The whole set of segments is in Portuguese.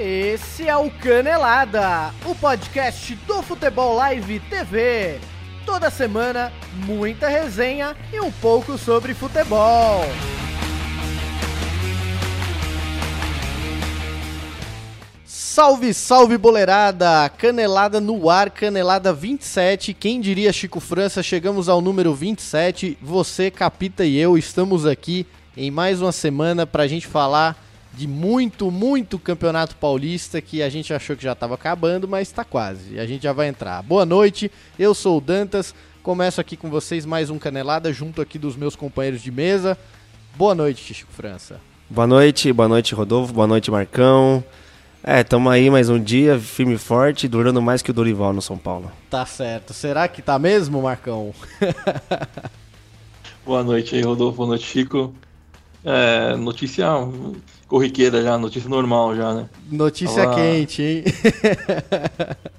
Esse é o Canelada, o podcast do Futebol Live TV. Toda semana, muita resenha e um pouco sobre futebol. Salve, salve boleirada! Canelada no ar, Canelada 27. Quem diria Chico França? Chegamos ao número 27. Você, Capita e eu estamos aqui em mais uma semana para a gente falar de muito, muito campeonato paulista que a gente achou que já estava acabando, mas está quase. E a gente já vai entrar. Boa noite, eu sou o Dantas. Começo aqui com vocês mais um Canelada junto aqui dos meus companheiros de mesa. Boa noite, Chico França. Boa noite, boa noite, Rodolfo. Boa noite, Marcão. É, estamos aí mais um dia, firme e forte, durando mais que o Dorival no São Paulo. Tá certo. Será que tá mesmo, Marcão? boa noite aí, Rodolfo. Boa noite, Chico. É, notícia corriqueira já, notícia normal já, né? Notícia Tava... quente, hein?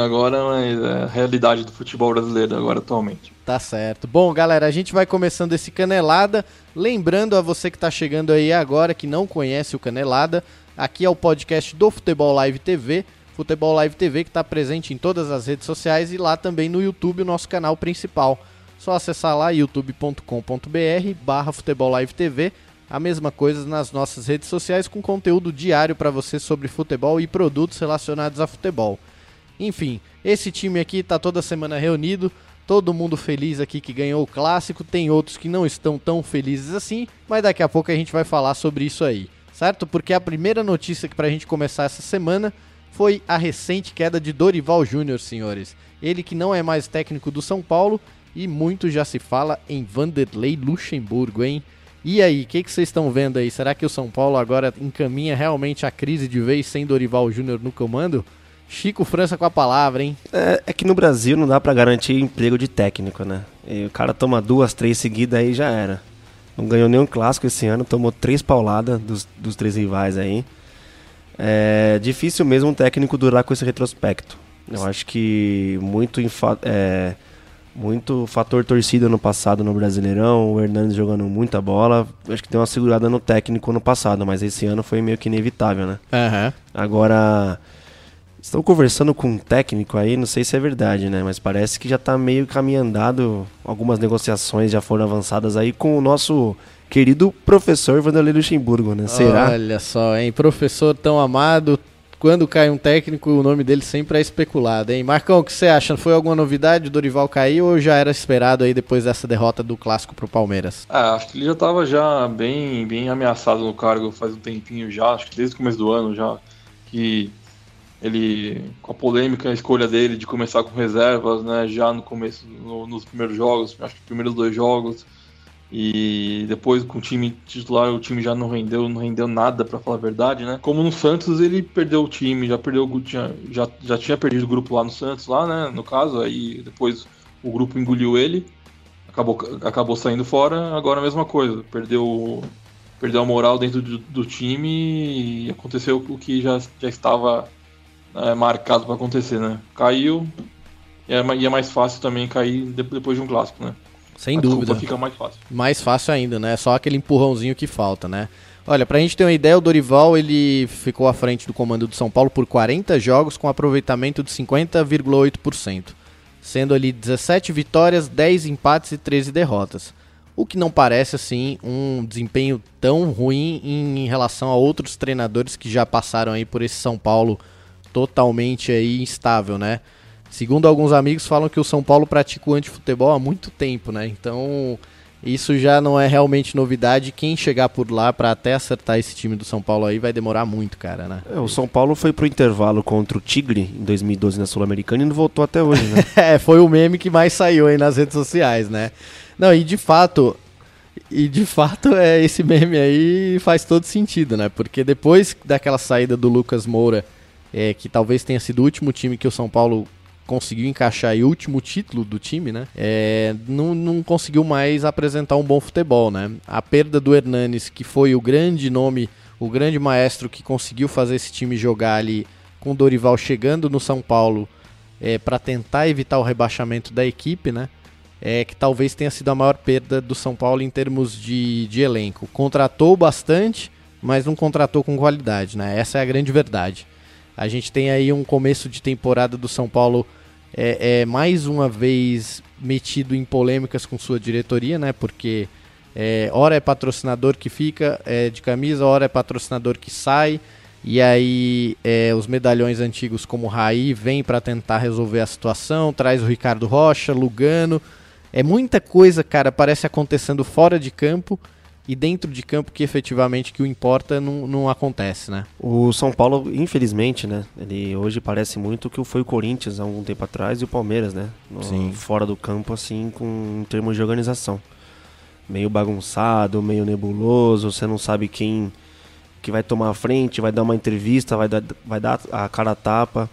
agora, mas é a realidade do futebol brasileiro agora atualmente. Tá certo. Bom, galera, a gente vai começando esse Canelada. Lembrando a você que está chegando aí agora, que não conhece o Canelada, aqui é o podcast do Futebol Live TV. Futebol Live TV que está presente em todas as redes sociais e lá também no YouTube, o nosso canal principal. Só acessar lá youtube.com.br barra Futebol Live TV. A mesma coisa nas nossas redes sociais com conteúdo diário para você sobre futebol e produtos relacionados a futebol. Enfim, esse time aqui está toda semana reunido, todo mundo feliz aqui que ganhou o clássico, tem outros que não estão tão felizes assim, mas daqui a pouco a gente vai falar sobre isso aí, certo? Porque a primeira notícia que a gente começar essa semana foi a recente queda de Dorival Júnior, senhores. Ele que não é mais técnico do São Paulo e muito já se fala em Vanderlei Luxemburgo, hein? E aí, o que, vocês estão vendo aí? Será que o São Paulo agora encaminha realmente a crise de vez sem Dorival Júnior no comando? Chico França com a palavra, hein? É, é que no Brasil não dá para garantir emprego de técnico, né? E o cara toma duas, três seguidas aí já era. Não ganhou nenhum clássico esse ano, tomou três pauladas dos, dos três rivais aí. É difícil mesmo um técnico durar com esse retrospecto. Eu acho que muito é, muito fator torcida no passado no Brasileirão, o Hernandes jogando muita bola. Acho que tem uma segurada no técnico no passado, mas esse ano foi meio que inevitável, né? Uhum. Agora, estão conversando com um técnico aí, não sei se é verdade, né? Mas parece que já está meio caminhando Algumas negociações já foram avançadas aí com o nosso querido professor Vanderlei Luxemburgo, né? Será? Olha só, hein? Professor tão amado, quando cai um técnico, o nome dele sempre é especulado, hein? Marcão, o que você acha? Foi alguma novidade? O Dorival caiu ou já era esperado aí depois dessa derrota do clássico pro Palmeiras? É, acho que ele já estava já bem, bem ameaçado no cargo faz um tempinho já, acho que desde o começo do ano já, que ele, com a polêmica a escolha dele de começar com reservas, né, já no começo, no, nos primeiros jogos, acho que os primeiros dois jogos, e depois com o time titular, o time já não rendeu, não rendeu nada para falar a verdade, né? Como no Santos ele perdeu o time, já perdeu, tinha, já, já tinha perdido o grupo lá no Santos, lá, né? No caso, aí depois o grupo engoliu ele, acabou, acabou saindo fora. Agora a mesma coisa, perdeu, perdeu a moral dentro do, do time e aconteceu o que já, já estava é, marcado para acontecer, né? Caiu e é, e é mais fácil também cair depois de um clássico, né? Sem a dúvida. fica mais fácil. Mais fácil ainda, né? Só aquele empurrãozinho que falta, né? Olha, pra gente ter uma ideia, o Dorival ele ficou à frente do comando do São Paulo por 40 jogos com aproveitamento de 50,8%, sendo ali 17 vitórias, 10 empates e 13 derrotas. O que não parece assim um desempenho tão ruim em relação a outros treinadores que já passaram aí por esse São Paulo totalmente aí instável, né? Segundo alguns amigos, falam que o São Paulo pratica o antifutebol há muito tempo, né? Então, isso já não é realmente novidade. Quem chegar por lá para até acertar esse time do São Paulo aí vai demorar muito, cara, né? É, o São Paulo foi pro intervalo contra o Tigre em 2012 na Sul-Americana e não voltou até hoje, né? é, foi o meme que mais saiu aí nas redes sociais, né? Não, e de fato, e de fato é esse meme aí faz todo sentido, né? Porque depois daquela saída do Lucas Moura, é, que talvez tenha sido o último time que o São Paulo conseguiu encaixar e último título do time, né? É, não, não conseguiu mais apresentar um bom futebol, né? A perda do Hernanes, que foi o grande nome, o grande maestro que conseguiu fazer esse time jogar ali com o Dorival chegando no São Paulo é, para tentar evitar o rebaixamento da equipe, né? É, que talvez tenha sido a maior perda do São Paulo em termos de, de elenco. Contratou bastante, mas não contratou com qualidade, né? Essa é a grande verdade. A gente tem aí um começo de temporada do São Paulo é, é mais uma vez metido em polêmicas com sua diretoria, né? Porque é, hora é patrocinador que fica é, de camisa, hora é patrocinador que sai. E aí é, os medalhões antigos como Raí vêm para tentar resolver a situação, traz o Ricardo Rocha, Lugano. É muita coisa, cara, parece acontecendo fora de campo e dentro de campo que efetivamente que o importa não, não acontece, né? O São Paulo, infelizmente, né? Ele hoje parece muito que foi o Corinthians há algum tempo atrás e o Palmeiras, né? No, Sim. Fora do campo, assim, com em termos de organização. Meio bagunçado, meio nebuloso, você não sabe quem que vai tomar a frente, vai dar uma entrevista, vai dar, vai dar a cara a tapa.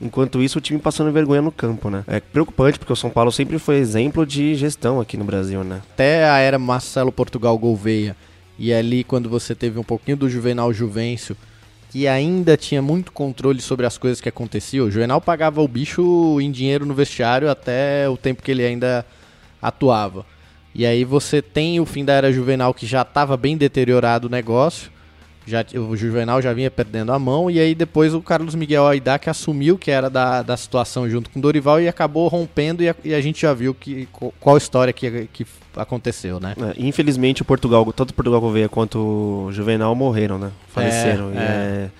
Enquanto isso, o time passando vergonha no campo, né? É preocupante, porque o São Paulo sempre foi exemplo de gestão aqui no Brasil, né? Até a era Marcelo Portugal Gouveia e ali quando você teve um pouquinho do Juvenal Juvencio, que ainda tinha muito controle sobre as coisas que aconteciam, o Juvenal pagava o bicho em dinheiro no vestiário até o tempo que ele ainda atuava. E aí você tem o fim da era Juvenal que já estava bem deteriorado o negócio, já, o Juvenal já vinha perdendo a mão, e aí depois o Carlos Miguel Aidá que assumiu que era da, da situação junto com o Dorival e acabou rompendo, e a, e a gente já viu que, qual história que, que aconteceu, né? É, infelizmente o Portugal, tanto o Portugal Gouveia quanto o Juvenal morreram, né? Faleceram. É, é. é-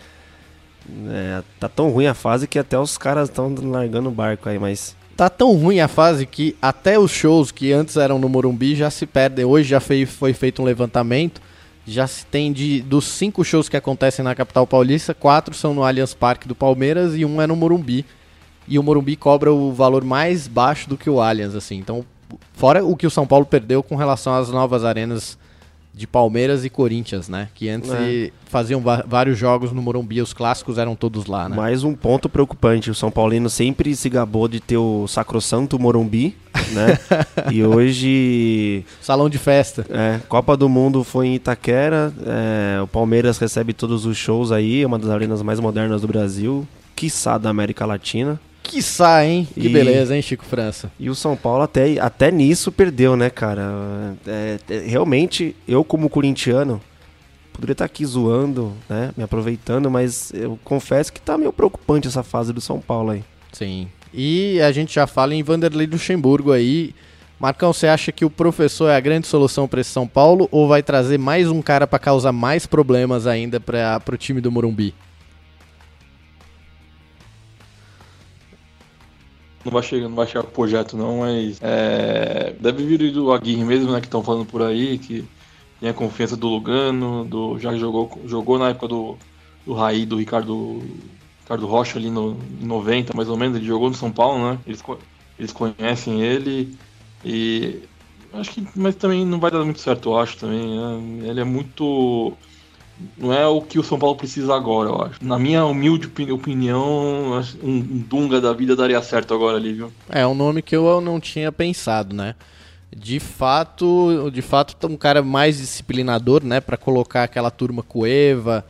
é, tá tão ruim a fase que até os caras estão largando o barco aí, mas Tá tão ruim a fase que até os shows que antes eram no Morumbi já se perdem. Hoje já fei- foi feito um levantamento. Já se tem de dos cinco shows que acontecem na capital paulista, quatro são no Allianz Parque do Palmeiras e um é no Morumbi. E o Morumbi cobra o valor mais baixo do que o Allianz, assim. Então, fora o que o São Paulo perdeu com relação às novas arenas de Palmeiras e Corinthians, né? Que antes É. faziam vários jogos no Morumbi, os clássicos eram todos lá, né? mais um ponto preocupante. O São Paulino sempre se gabou de ter o sacrossanto Morumbi, né? e hoje Salão de festa. É, Copa do Mundo foi em Itaquera. é, o Palmeiras recebe todos os shows aí, é uma das arenas mais modernas do Brasil, quiçá da América Latina. Que hein? Que E- beleza, hein, Chico França? E o São Paulo até, até nisso perdeu, né, cara? É, é, realmente, eu como corintiano, poderia estar aqui zoando, né, me aproveitando, mas eu confesso que tá meio preocupante essa fase do São Paulo aí. Sim. E a gente já fala em Vanderlei Luxemburgo aí. Marcão, você acha que o professor é a grande solução para esse São Paulo ou vai trazer mais um cara para causar mais problemas ainda para o time do Morumbi? Não vai chegar, não vai chegar o projeto não, mas é, deve vir do Aguirre mesmo, né, que estão falando por aí, que tem a confiança do Lugano, do, já jogou, jogou na época do, do Raí, do Ricardo, Ricardo Rocha ali no, em 90, mais ou menos, ele jogou no São Paulo, né, eles, eles conhecem ele e acho que, mas também não vai dar muito certo, eu acho também, né, ele é muito... Não é o que o São Paulo precisa agora, eu acho. Na minha humilde opini- opinião, um, Dunga da vida daria certo agora ali, viu? É um nome que eu não tinha pensado, né? De fato, de fato, tá um cara mais disciplinador, né, Pra colocar aquela turma Cueva,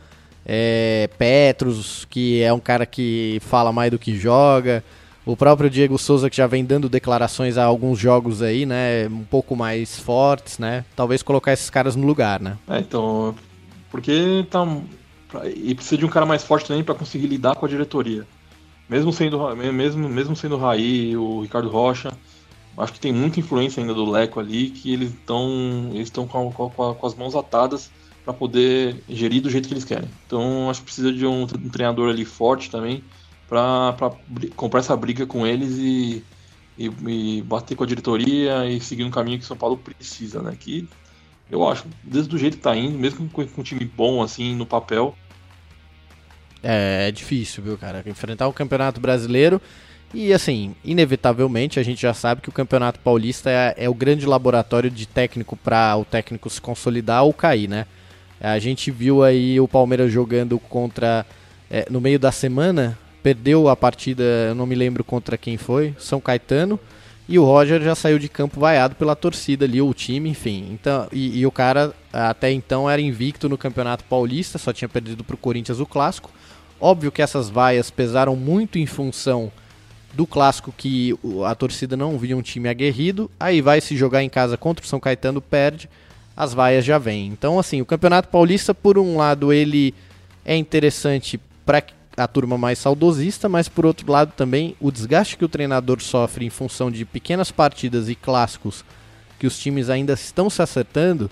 é, Petros, que é um cara que fala mais do que joga. O próprio Diego Souza que já vem dando declarações a alguns jogos aí, né, um pouco mais fortes, né? Talvez colocar esses caras no lugar, né? É, então, porque tá e precisa de um cara mais forte também para conseguir lidar com a diretoria. Mesmo sendo mesmo mesmo sendo o Raí, o Ricardo Rocha, acho que tem muita influência ainda do Leco ali que eles estão eles estão com, com com as mãos atadas para poder gerir do jeito que eles querem. Então, acho que precisa de um, um treinador ali forte também para comprar essa briga com eles e, e, e bater com a diretoria e seguir um caminho que o São Paulo precisa, né? Que eu acho, desde o jeito que tá indo, mesmo com, um time bom assim no papel, É, é difícil, viu, cara? Enfrentar o Campeonato Brasileiro. E, assim, inevitavelmente a gente já sabe que o Campeonato Paulista é, é o grande laboratório de técnico para o técnico se consolidar ou cair, né? A gente viu aí o Palmeiras jogando contra. é, no meio da semana, perdeu a partida, eu não me lembro contra quem foi, São Caetano. E o Roger já saiu de campo vaiado pela torcida ali, o time, enfim. Então, e, e o cara até então era invicto no Campeonato Paulista, só tinha perdido para o Corinthians o clássico. Óbvio que essas vaias pesaram muito em função do clássico que a torcida não via um time aguerrido. Aí vai se jogar em casa contra o São Caetano, perde. as vaias já vêm. Então, assim, o Campeonato Paulista, por um lado, ele é interessante para a turma mais saudosista, mas por outro lado também o desgaste que o treinador sofre em função de pequenas partidas e clássicos que os times ainda estão se acertando,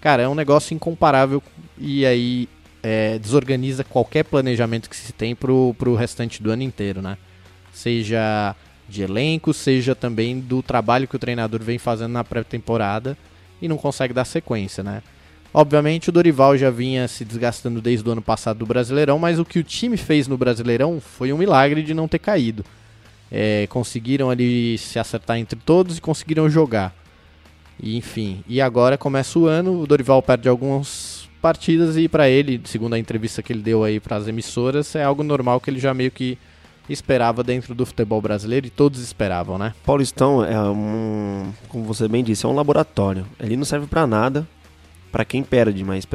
cara, é um negócio incomparável e aí é, desorganiza qualquer planejamento que se tem pro, pro restante do ano inteiro, né? Seja de elenco, seja também do trabalho que o treinador vem fazendo na pré-temporada e não consegue dar sequência, né? Obviamente o Dorival já vinha se desgastando desde o ano passado do Brasileirão, mas o que o time fez no Brasileirão foi um milagre de não ter caído. É, conseguiram ali se acertar entre todos e conseguiram jogar. E, enfim, e agora começa o ano, o Dorival perde algumas partidas e para ele, segundo a entrevista que ele deu aí para as emissoras, é algo normal que ele já meio que esperava dentro do futebol brasileiro e todos esperavam, né? Paulistão é um, como você bem disse, é um laboratório. Ele não serve para nada para quem perde, mas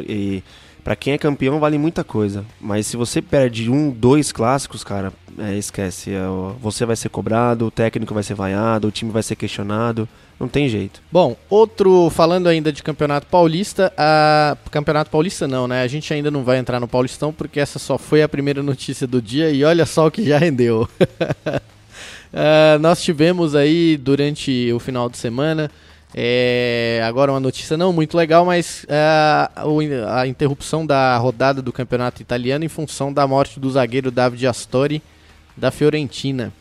para quem é campeão vale muita coisa. Mas se você perde um, dois clássicos, cara, é, esquece. É, você vai ser cobrado, o técnico vai ser vaiado, o time vai ser questionado. Não tem jeito. Bom, outro, falando ainda de Campeonato Paulista, a Campeonato Paulista não, né? A gente ainda não vai entrar no Paulistão porque essa só foi a primeira notícia do dia e olha só o que já rendeu. uh, nós tivemos aí durante o final de semana é, agora uma notícia não muito legal, mas uh, a interrupção da rodada do campeonato italiano em função da morte do zagueiro Davide Astori da Fiorentina.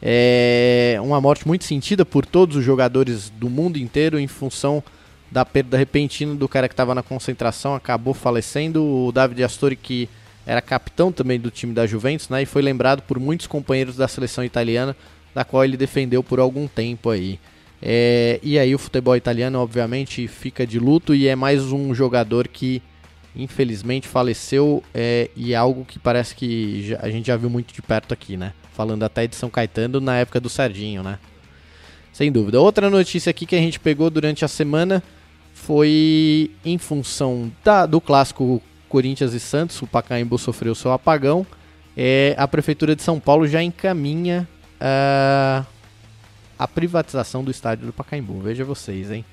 É uma morte muito sentida por todos os jogadores do mundo inteiro em função da perda repentina do cara que estava na concentração, acabou falecendo. O David Astori, que era capitão também do time da Juventus, né, e foi lembrado por muitos companheiros da seleção italiana, da qual ele defendeu por algum tempo aí. É, e aí o futebol italiano, obviamente, fica de luto e é mais um jogador que infelizmente faleceu é, e é algo que parece que a gente já viu muito de perto aqui, né? falando até de São Caetano na época do Serginho, né? Sem dúvida. Outra notícia aqui que a gente pegou durante a semana foi em função da, do clássico Corinthians e Santos, o Pacaembu sofreu seu apagão. É, a Prefeitura de São Paulo já encaminha uh, a privatização do estádio do Pacaembu. Veja vocês, hein?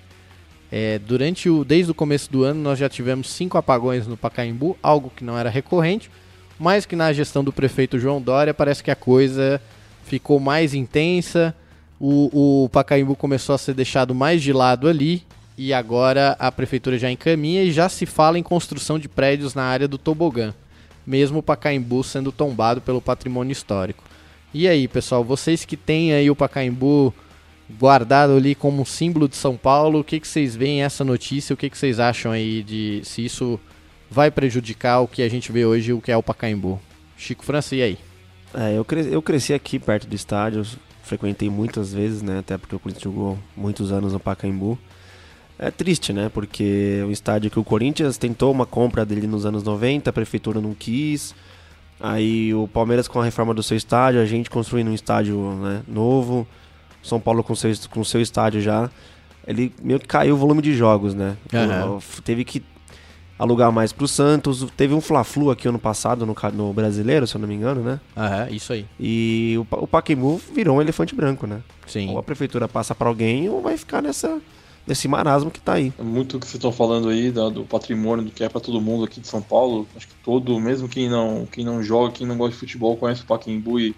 É, durante o, desde o começo do ano nós já tivemos cinco apagões no Pacaembu, algo que não era recorrente mas que na gestão do prefeito João Dória parece que a coisa ficou mais intensa. O, o Pacaembu começou a ser deixado mais de lado ali e agora a prefeitura já encaminha e já se fala em construção de prédios na área do tobogã, mesmo o Pacaembu sendo tombado pelo patrimônio histórico. E aí, pessoal, vocês que têm aí o Pacaembu guardado ali como símbolo de São Paulo, o que, que vocês veem essa notícia? O que, que vocês acham aí de se isso vai prejudicar o que a gente vê hoje, o que é o Pacaembu. Chico França, e aí? É, eu, cresci, eu cresci aqui perto do estádio, frequentei muitas vezes, né? Até porque o Corinthians jogou muitos anos no Pacaembu. É triste, né? Porque o estádio que o Corinthians tentou uma compra dele nos anos 90, a prefeitura não quis. Aí o Palmeiras com a reforma do seu estádio, a gente construindo um estádio né, novo. São Paulo com seu, com seu estádio já. Ele meio que caiu o volume de jogos, né? Uhum. Teve que alugar mais pro Santos. Teve um Fla-Flu aqui ano passado no, no Brasileiro, se eu não me engano, né? Ah, é, isso aí. E o, o Pacaembu virou um elefante branco, né? Sim. Ou a prefeitura passa para alguém ou vai ficar nessa nesse marasmo que tá aí. É muito o que vocês estão falando aí da, do patrimônio do que é para todo mundo aqui de São Paulo. Acho que todo, mesmo quem não, quem não joga, quem não gosta de futebol, conhece o Pacaembu e,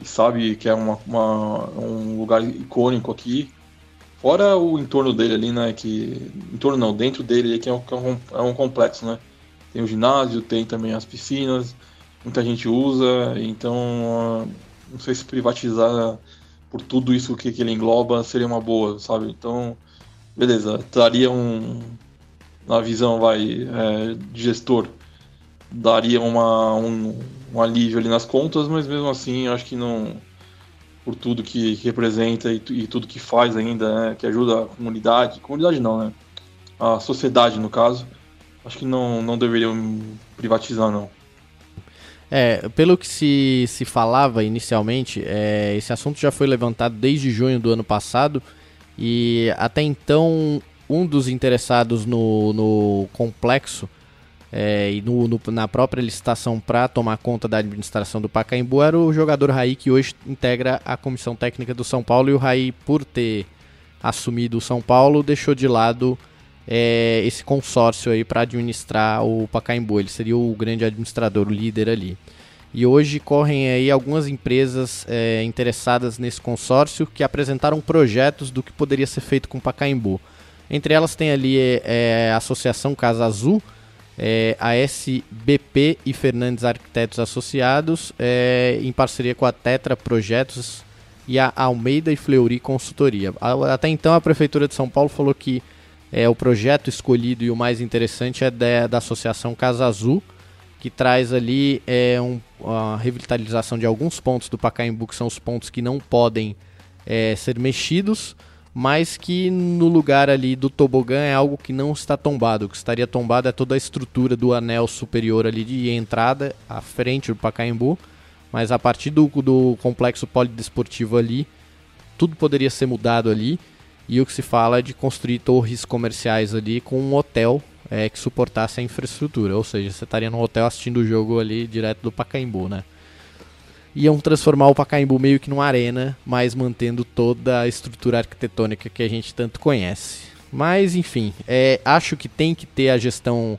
e sabe que é uma, uma, um lugar icônico aqui. Fora o entorno dele ali, né? Que. Entorno não, dentro dele é que é um, é um complexo, né? Tem o ginásio, tem também as piscinas, muita gente usa, então uh, não sei se privatizar por tudo isso que, que ele engloba seria uma boa, sabe? Então, beleza, daria um. Na visão, vai, é, gestor, daria uma, um, um alívio ali nas contas, mas mesmo assim acho que não por tudo que, que representa e, e, tudo que faz ainda, né? que ajuda a comunidade, comunidade não, né? A sociedade, no caso. Acho que não, não deveriam privatizar, não. É, pelo que se, se falava inicialmente, é, esse assunto já foi levantado desde junho do ano passado e até então um dos interessados no, no complexo é, e no, no, na própria licitação para tomar conta da administração do Pacaembu era o jogador Raí que hoje integra a comissão técnica do São Paulo e o Raí por ter assumido o São Paulo deixou de lado é, esse consórcio aí para administrar o Pacaembu. Ele seria o grande administrador, o líder ali. E hoje correm aí algumas empresas é, interessadas nesse consórcio que apresentaram projetos do que poderia ser feito com o Pacaembu. Entre elas tem ali é, a Associação Casa Azul, é, a SBP e Fernandes Arquitetos Associados, é, em parceria com a Tetra Projetos e a Almeida e Fleury Consultoria. Até então a Prefeitura de São Paulo falou que é, o projeto escolhido e o mais interessante é da, da Associação Casa Azul, que traz ali é, um, a revitalização de alguns pontos do Pacaembu, que são os pontos que não podem é, ser mexidos, mas que no lugar ali do tobogã é algo que não está tombado. O que estaria tombado é toda a estrutura do anel superior ali de entrada à frente do Pacaembu, mas a partir do, do complexo polidesportivo ali, tudo poderia ser mudado ali. E o que se fala é de construir torres comerciais ali com um hotel é, que suportasse a infraestrutura. Ou seja, você estaria no hotel assistindo o jogo ali direto do Pacaembu, né? iam transformar o Pacaembu meio que numa arena, mas mantendo toda a estrutura arquitetônica que a gente tanto conhece. Mas enfim, é, acho que tem que ter a gestão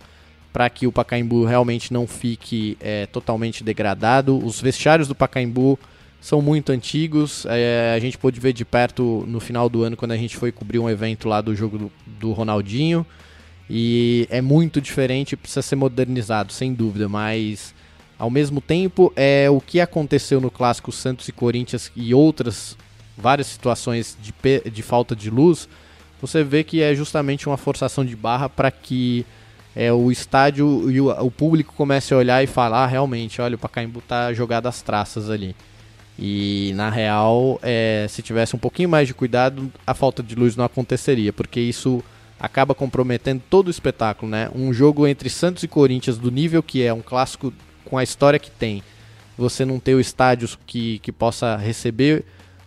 para que o Pacaembu realmente não fique é, totalmente degradado. Os vestiários do Pacaembu são muito antigos. É, a gente pôde ver de perto no final do ano quando a gente foi cobrir um evento lá do jogo do, do Ronaldinho. E é muito diferente, precisa ser modernizado, sem dúvida, mas ao mesmo tempo, é o que aconteceu no clássico Santos e Corinthians e outras várias situações de, de falta de luz, você vê que é justamente uma forçação de barra para que é, o estádio e o, o, público comece a olhar e falar ah, realmente, olha, o Pacaembu tá jogado às traças ali. E na real, é, se tivesse um pouquinho mais de cuidado, a falta de luz não aconteceria, porque isso acaba comprometendo todo o espetáculo, né? Um jogo entre Santos e Corinthians do nível que é um clássico com a história que tem, você não ter o estádio que, que possa receber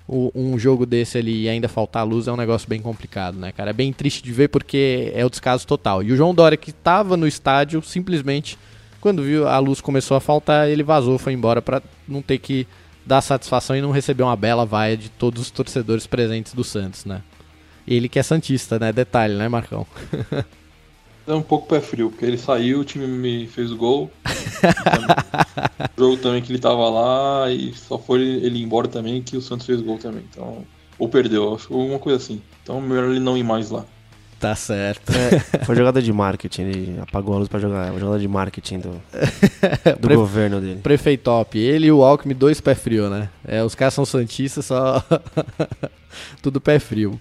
o, um jogo desse ali e ainda faltar luz é um negócio bem complicado, né, cara? É bem triste de ver porque é o descaso total. E o João Dória, que estava no estádio, simplesmente, quando viu a luz começou a faltar, ele vazou, foi embora para não ter que dar satisfação e não receber uma bela vaia de todos os torcedores presentes do Santos, né? Ele que é Santista, né? Detalhe, né, Marcão? É um pouco pé frio, porque ele saiu, o time me fez o gol. o jogo também que ele tava lá e só foi ele embora também que o Santos fez gol também. Então, ou perdeu, alguma coisa assim. Então, melhor ele não ir mais lá. Tá certo. É, foi jogada de marketing, ele apagou a luz pra jogar. Foi jogada de marketing do, do Pre governo dele. Prefeitop, ele e o Alckmin, dois pé frio, né? É, os caras são santistas, só. Tudo pé frio.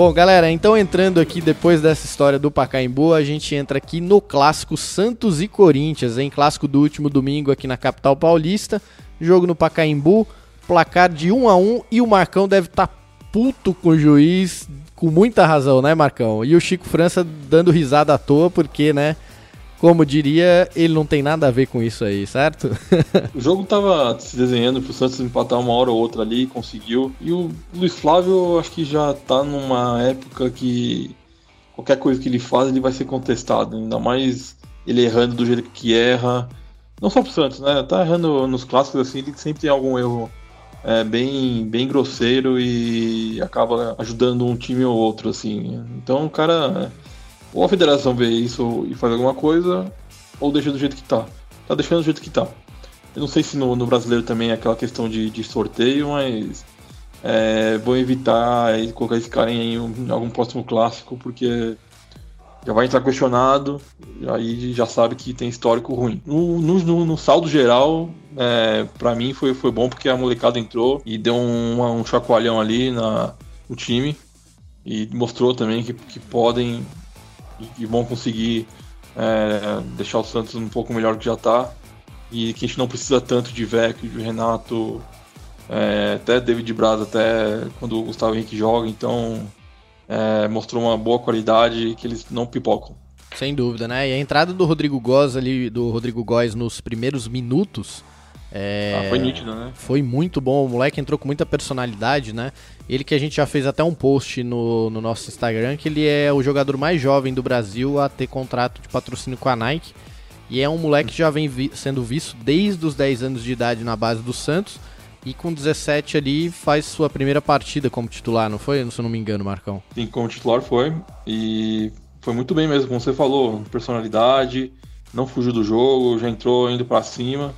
Bom, galera, então entrando aqui depois dessa história do Pacaembu, a gente entra aqui no clássico Santos e Corinthians, em clássico do último domingo aqui na capital paulista. Jogo no Pacaembu, placar de 1 a 1 e o Marcão deve estar tá puto com o juiz, com muita razão, né, Marcão? E o Chico França dando risada à toa porque, né, como diria, ele não tem nada a ver com isso aí, certo? o jogo tava se desenhando pro Santos empatar uma hora ou outra ali, conseguiu. E o Luiz Flávio, acho que já tá numa época que qualquer coisa que ele faz, ele vai ser contestado. Ainda mais ele errando do jeito que erra. Não só pro Santos, né? Tá errando nos clássicos assim, ele sempre tem algum erro é, bem, bem grosseiro e acaba ajudando um time ou outro, assim. Então o cara ou a federação vê isso e faz alguma coisa, ou deixa do jeito que tá. Tá deixando do jeito que tá. Eu não sei se no, no brasileiro também é aquela questão de, de sorteio, mas é, vou evitar colocar esse cara em, em, algum próximo clássico, porque já vai entrar questionado, aí já sabe que tem histórico ruim. No, no, no saldo geral, é, para mim foi, foi bom porque a molecada entrou e deu um, um chacoalhão ali na, no time e mostrou também que, que podem e, vão conseguir é, deixar o Santos um pouco melhor que já está. E que a gente não precisa tanto de Vecchio, de Renato, é, até David Braz, até quando o Gustavo Henrique joga. Então é, mostrou uma boa qualidade que eles não pipocam. Sem dúvida, né? E a entrada do Rodrigo Góes ali, do Rodrigo Góes nos primeiros minutos. É... Ah, foi nítido, né? Foi muito bom. O moleque entrou com muita personalidade, né? Ele que a gente já fez até um post no, no nosso Instagram, que ele é o jogador mais jovem do Brasil a ter contrato de patrocínio com a Nike. E é um moleque que já vem vi sendo visto desde os 10 anos de idade na base do Santos. E com 17 ali faz sua primeira partida como titular, não foi? Se eu não me engano, Marcão. Sim, como titular foi. E foi muito bem mesmo, como você falou. Personalidade, não fugiu do jogo, já entrou indo para cima.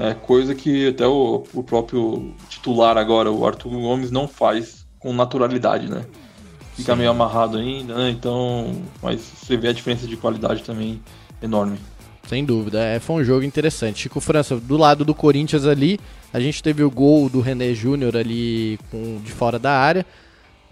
É coisa que até o, o próprio titular agora, o Arthur Gomes, não faz com naturalidade, né? Fica Sim. meio amarrado ainda, né? Então, mas você vê a diferença de qualidade também enorme. Sem dúvida, é, foi um jogo interessante. Chico França, do lado do Corinthians ali, a gente teve o gol do René Júnior ali com, de fora da área.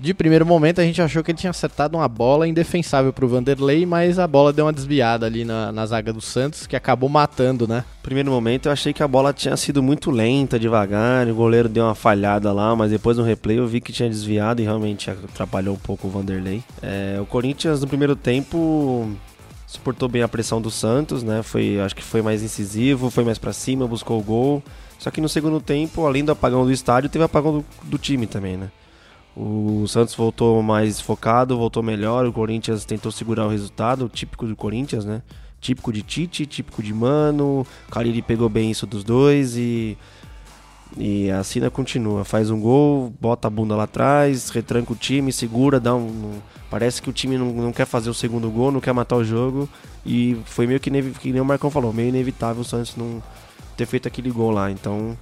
De primeiro momento a gente achou que ele tinha acertado uma bola indefensável pro Vanderlei, mas a bola deu uma desviada ali na, na zaga do Santos, que acabou matando, né? Primeiro momento eu achei que a bola tinha sido muito lenta, devagar, o goleiro deu uma falhada lá, mas depois no replay eu vi que tinha desviado e realmente atrapalhou um pouco o Vanderlei. É, o Corinthians no primeiro tempo suportou bem a pressão do Santos, né? Foi, acho que foi mais incisivo, foi mais para cima, buscou o gol. Só que no segundo tempo, além do apagão do estádio, teve apagão do, do time também, né? O Santos voltou mais focado, voltou melhor. O Corinthians tentou segurar o resultado, típico do Corinthians, né? Típico de Tite, típico de Mano. O Cariri pegou bem isso dos dois e. E a Sina continua. Faz um gol, bota a bunda lá atrás, retranca o time, segura, dá um. Parece que o time não, não quer fazer o segundo gol, não quer matar o jogo. E foi meio que, que nem o Marcão falou, meio inevitável o Santos não ter feito aquele gol lá. Então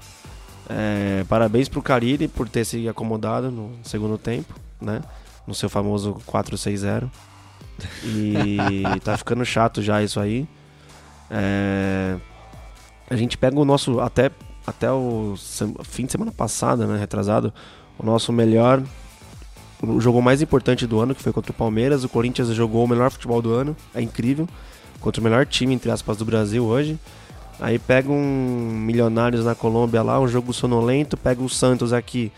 é, parabéns pro Carille por ter se acomodado no segundo tempo, né? No seu famoso 4-6-0. E tá ficando chato já isso aí. É, a gente pega o nosso. Até, até o fim de semana passada, né? Retrasado. O nosso melhor. O jogo mais importante do ano, que foi contra o Palmeiras. O Corinthians jogou o melhor futebol do ano. É incrível. Contra o melhor time, entre aspas, do Brasil hoje. Aí pega um Milionários na Colômbia lá, um jogo sonolento, pega o Santos aqui.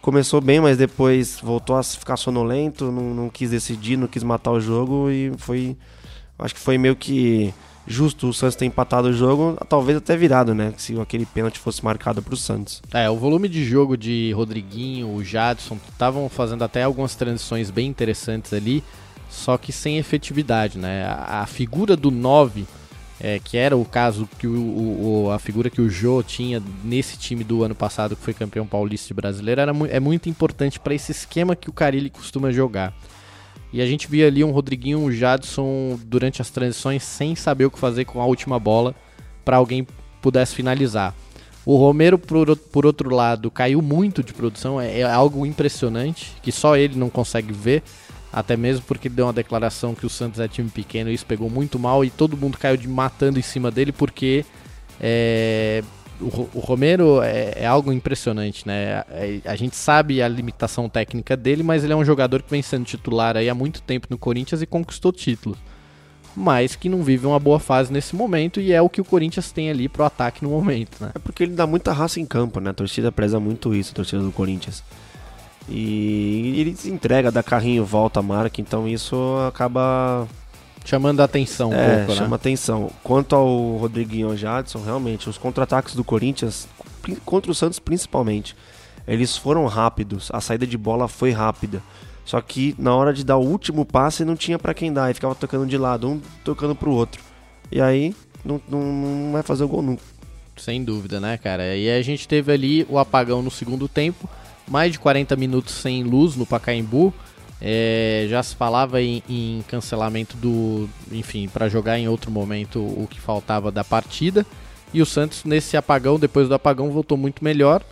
Começou bem, mas depois voltou a ficar sonolento, não, não quis decidir, não quis matar o jogo e foi. Acho que foi meio que justo o Santos ter empatado o jogo, talvez até virado, né? Se aquele pênalti fosse marcado para o Santos. É, o volume de jogo de Rodriguinho, o Jadson, estavam fazendo até algumas transições bem interessantes ali, só que sem efetividade, né? A, a figura do 9 é, que era o caso que o, o, a figura que o Jô tinha nesse time do ano passado, que foi campeão paulista brasileiro, era mu é muito importante para esse esquema que o Carilli costuma jogar. E a gente via ali um Rodriguinho, um Jadson durante as transições sem saber o que fazer com a última bola para alguém pudesse finalizar. O Romero, por, por outro lado, caiu muito de produção, é, é algo impressionante que só ele não consegue ver. Até mesmo porque deu uma declaração que o Santos é time pequeno e isso pegou muito mal e todo mundo caiu de matando em cima dele porque é, o, o, Romero é, é, algo impressionante, né? É, a gente sabe a limitação técnica dele, mas ele é um jogador que vem sendo titular aí há muito tempo no Corinthians e conquistou títulos. Mas que não vive uma boa fase nesse momento e é o que o Corinthians tem ali pro ataque no momento, né? É porque ele dá muita raça em campo, né? A torcida preza muito isso, a torcida do Corinthians. E ele se entrega, dá carrinho, volta a marca, então isso acaba chamando a atenção um é, pouco, chama né? atenção. Quanto ao Rodriguinho Jadson, realmente, os contra-ataques do Corinthians, contra o Santos principalmente, eles foram rápidos, a saída de bola foi rápida. Só que na hora de dar o último passe não tinha para quem dar, e ficava tocando de lado, um tocando pro outro. E aí não, não, não vai fazer o gol nunca. Sem dúvida, né, cara? E a gente teve ali o apagão no segundo tempo mais de 40 minutos sem luz no Pacaembu. É, já se falava em, em cancelamento do, enfim, para jogar em outro momento o que faltava da partida. E o Santos nesse apagão, depois do apagão, voltou muito melhor.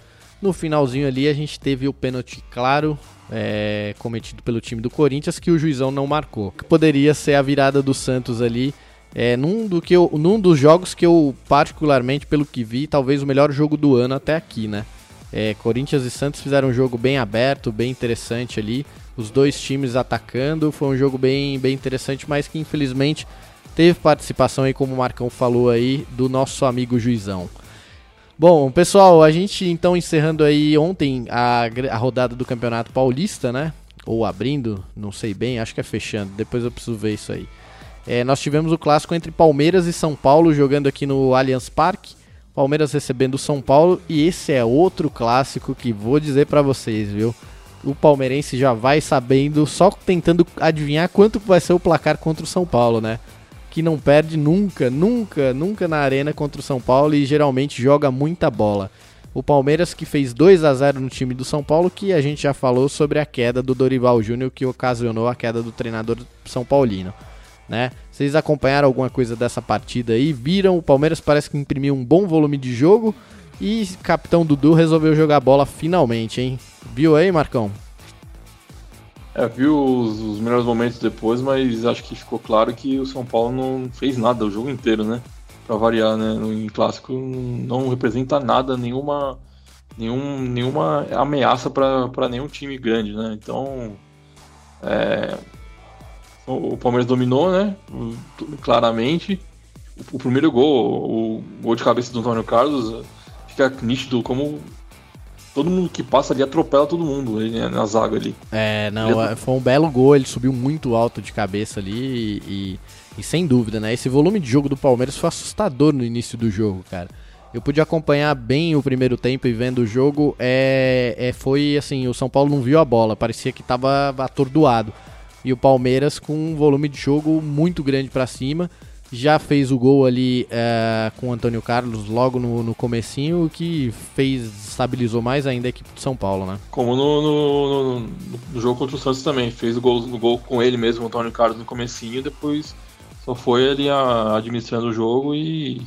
No finalzinho ali a gente teve o pênalti claro é, cometido pelo time do Corinthians que o juizão não marcou. Que poderia ser a virada do Santos ali é, num, do que eu, num dos jogos que eu particularmente, pelo que vi, talvez o melhor jogo do ano até aqui, né? É, Corinthians e Santos fizeram um jogo bem aberto, bem interessante ali. Os dois times atacando. Foi um jogo bem, bem interessante, mas que infelizmente teve participação aí, como o Marcão falou aí, do nosso amigo Juizão. Bom, pessoal, a gente então encerrando aí ontem a, a rodada do Campeonato Paulista, né? Ou abrindo, não sei bem, acho que é fechando. Depois eu preciso ver isso aí. É, nós tivemos o clássico entre Palmeiras e São Paulo jogando aqui no Allianz Parque. Palmeiras recebendo o São Paulo e esse é outro clássico que vou dizer para vocês, viu? O palmeirense já vai sabendo, só tentando adivinhar quanto vai ser o placar contra o São Paulo, né? que não perde nunca, nunca, nunca na arena contra o São Paulo e geralmente joga muita bola. O Palmeiras que fez 2 a 0 no time do São Paulo, que a gente já falou sobre a queda do Dorival Júnior, que ocasionou a queda do treinador São Paulino. Né? Vocês acompanharam alguma coisa dessa partida aí? Viram? O Palmeiras parece que imprimiu um bom volume de jogo e capitão Dudu resolveu jogar bola finalmente, hein? Viu aí, Marcão? É, viu os, os, melhores momentos depois, mas acho que ficou claro que o São Paulo não fez nada o jogo inteiro, né? Pra variar, né? No, em clássico não representa nada, nenhuma, nenhum, nenhuma ameaça para nenhum time grande, né? Então, é, o Palmeiras dominou, né? Claramente. O, o primeiro gol, o gol de cabeça do Antônio Carlos, fica nítido como todo mundo que passa ali atropela todo mundo né, na zaga ali. É, não, é, foi um belo gol, ele subiu muito alto de cabeça ali e, e, e, sem dúvida, né? Esse volume de jogo do Palmeiras foi assustador no início do jogo, cara. Eu pude acompanhar bem o primeiro tempo e vendo o jogo, é, é foi assim, o São Paulo não viu a bola, parecia que estava atordoado. E o Palmeiras com um volume de jogo muito grande para cima já fez o gol ali é, com o Antônio Carlos logo no, no comecinho, o que fez, estabilizou mais ainda a equipe do São Paulo, né? Como no, no, no jogo contra o Santos também, fez o gol, o gol com ele mesmo, o Antônio Carlos no comecinho, depois só foi ali a, administrando o jogo e,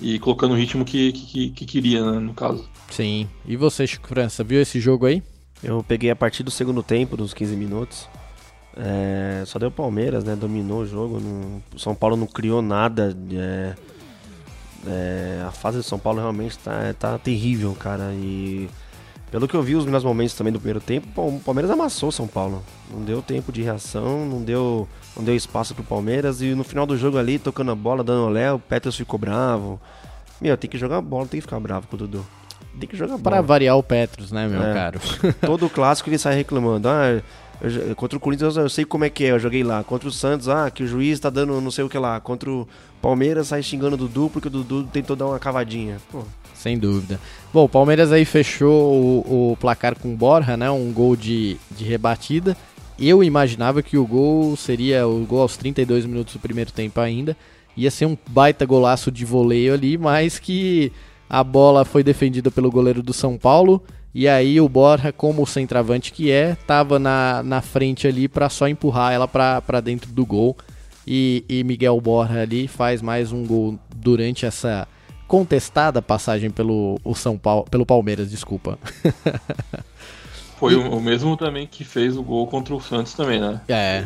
e colocando o ritmo que, que, que queria, né, no caso. Sim. E você, Chico França, viu esse jogo aí? Eu peguei a partir do segundo tempo, dos 15 minutos. É, só deu Palmeiras, né? Dominou o jogo. o São Paulo não criou nada. É, é, a fase do São Paulo realmente tá, tá terrível, cara. E pelo que eu vi os melhores momentos também do primeiro tempo, o Palmeiras amassou o São Paulo. Não deu tempo de reação, não deu, não deu espaço pro Palmeiras. E no final do jogo ali, tocando a bola, dando olé, o Petros ficou bravo. Meu, tem que jogar bola, tem que ficar bravo com o Dudu. Tem que jogar bola. Pra variar o Petros, né, meu é. caro? Todo clássico ele sai reclamando. Ah, eu, contra o Corinthians eu sei como é que é, eu joguei lá. Contra o Santos, ah, que o juiz tá dando não sei o que lá. Contra o Palmeiras sai xingando o Dudu porque o Dudu tentou dar uma cavadinha. Pô. Sem dúvida. Bom, o Palmeiras aí fechou o, o placar com o Borja, né? Um gol de, de rebatida. Eu imaginava que o gol seria o gol aos 32 minutos do primeiro tempo ainda. Ia ser um baita golaço de voleio ali, mas que a bola foi defendida pelo goleiro do São Paulo e aí o Borja, como o centroavante que é, tava na, na frente ali para só empurrar ela para dentro do gol. E, e Miguel Borja ali faz mais um gol durante essa contestada passagem pelo o São Paulo, pelo Palmeiras, desculpa. Foi o, o, mesmo também que fez o gol contra o Santos também, né? É.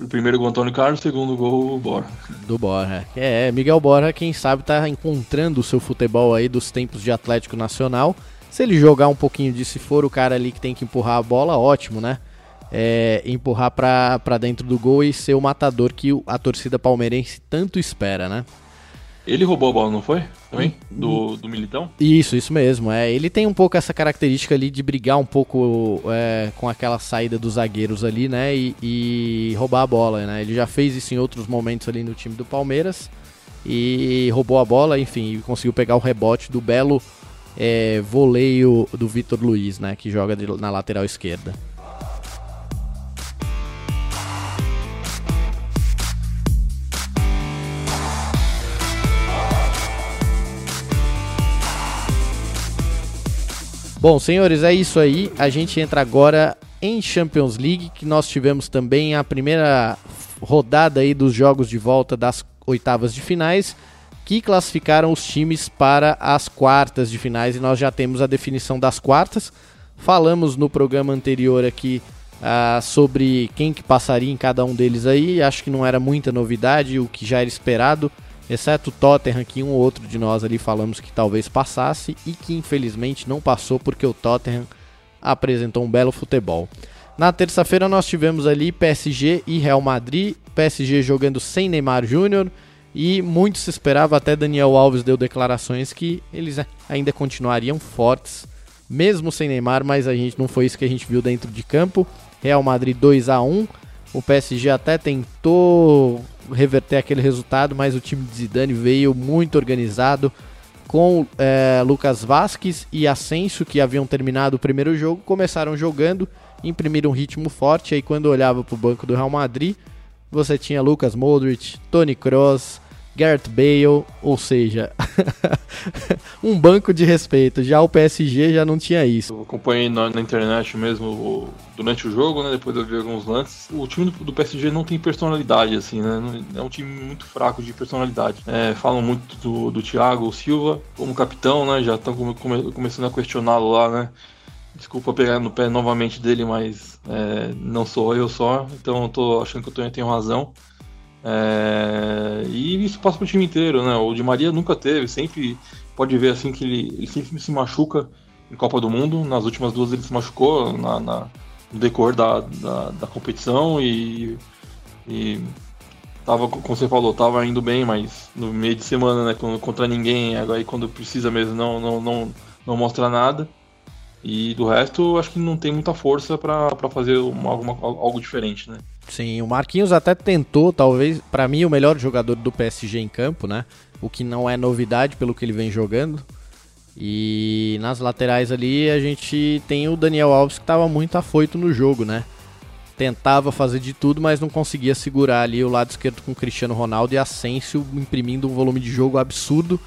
O primeiro gol Antônio Carlos, o segundo gol o Borja. Do Borja. É, Miguel Borja, quem sabe tá encontrando o seu futebol aí dos tempos de Atlético Nacional se ele jogar um pouquinho de se for o cara ali que tem que empurrar a bola, ótimo, né? É, empurrar para dentro do gol e ser o matador que a torcida palmeirense tanto espera, né? Ele roubou a bola, não foi? Também? Do, do Militão? Isso, isso mesmo. É. Ele tem um pouco essa característica ali de brigar um pouco é, com aquela saída dos zagueiros ali, né? E, e, roubar a bola, né? Ele já fez isso em outros momentos ali no time do Palmeiras. E roubou a bola, enfim, conseguiu pegar o rebote do belo é, voleio do Vitor Luiz, né, que joga de, na lateral esquerda. Bom, senhores, é isso aí. A gente entra agora em Champions League, que nós tivemos também a primeira rodada aí dos jogos de volta das oitavas de finais que classificaram os times para as quartas de finais e nós já temos a definição das quartas. Falamos no programa anterior aqui uh, sobre quem que passaria em cada um deles aí. Acho que não era muita novidade, o que já era esperado, exceto o Tottenham, que um ou outro de nós ali falamos que talvez passasse e que infelizmente não passou porque o Tottenham apresentou um belo futebol. Na terça-feira nós tivemos ali PSG e Real Madrid, PSG jogando sem Neymar Júnior e muito se esperava, até Daniel Alves deu declarações que eles ainda continuariam fortes, mesmo sem Neymar, mas a gente não foi isso que a gente viu dentro de campo. Real Madrid 2 a 1 o PSG até tentou reverter aquele resultado, mas o time de Zidane veio muito organizado com é, Lucas Vasquez e Asensio, que haviam terminado o primeiro jogo, começaram jogando, imprimiram um ritmo forte, aí quando olhava para o banco do Real Madrid, você tinha Lucas Modric, Tony Kroos, Gareth Bale, ou seja, um banco de respeito. Já o PSG já não tinha isso. Eu acompanhei na, na internet mesmo durante o jogo, né? Depois eu vi alguns lances. O time do, do, PSG não tem personalidade, assim, né? É um time muito fraco de personalidade. É, falam muito do, do Thiago Silva como capitão, né? Já estão come, começando a questioná-lo lá, né? Desculpa pegar no pé novamente dele, mas é, não sou eu só, então eu tô achando que eu tenho razão. É, e isso passa pro time inteiro, né? O Di Maria nunca teve, sempre pode ver assim que ele, ele sempre se machuca em Copa do Mundo. Nas últimas duas ele se machucou na, na no decorrer da, da, da, competição e, e tava, como você falou, tava indo bem, mas no meio de semana, né? Contra ninguém, aí quando precisa mesmo não, não, não, não mostra nada. E do resto, acho que não tem muita força para fazer uma, alguma, algo diferente, né? Sim, o Marquinhos até tentou, talvez, para mim, o melhor jogador do PSG em campo, né? O que não é novidade pelo que ele vem jogando. E nas laterais ali a gente tem o Daniel Alves que estava muito afoito no jogo, né? Tentava fazer de tudo, mas não conseguia segurar ali o lado esquerdo com o Cristiano Ronaldo e Asensio imprimindo um volume de jogo absurdo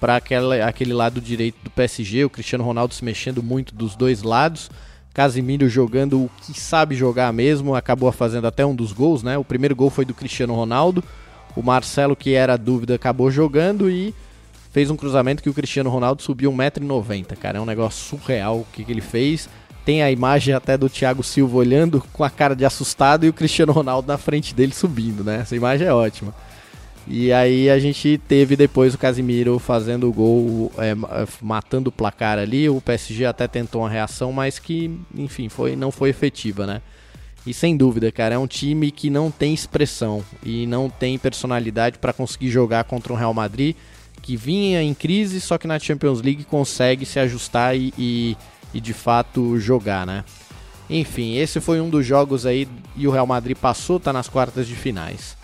para aquele lado direito do PSG. O Cristiano Ronaldo se mexendo muito dos dois lados. Casimiro jogando o que sabe jogar mesmo, acabou fazendo até um dos gols, né? O primeiro gol foi do Cristiano Ronaldo. O Marcelo, que era dúvida, acabou jogando e fez um cruzamento que o Cristiano Ronaldo subiu 1,90m. Cara, é um negócio surreal o que, que ele fez. Tem a imagem até do Thiago Silva olhando com a cara de assustado e o Cristiano Ronaldo na frente dele subindo, né? Essa imagem é ótima. E aí a gente teve depois o Casimiro fazendo o gol, é, matando o placar ali. O PSG até tentou uma reação, mas que, enfim, foi, não foi efetiva, né? E sem dúvida, cara, é um time que não tem expressão e não tem personalidade para conseguir jogar contra um Real Madrid que vinha em crise, só que na Champions League consegue se ajustar e, e, e de fato jogar, né? Enfim, esse foi um dos jogos aí e o Real Madrid passou, tá nas quartas de finais.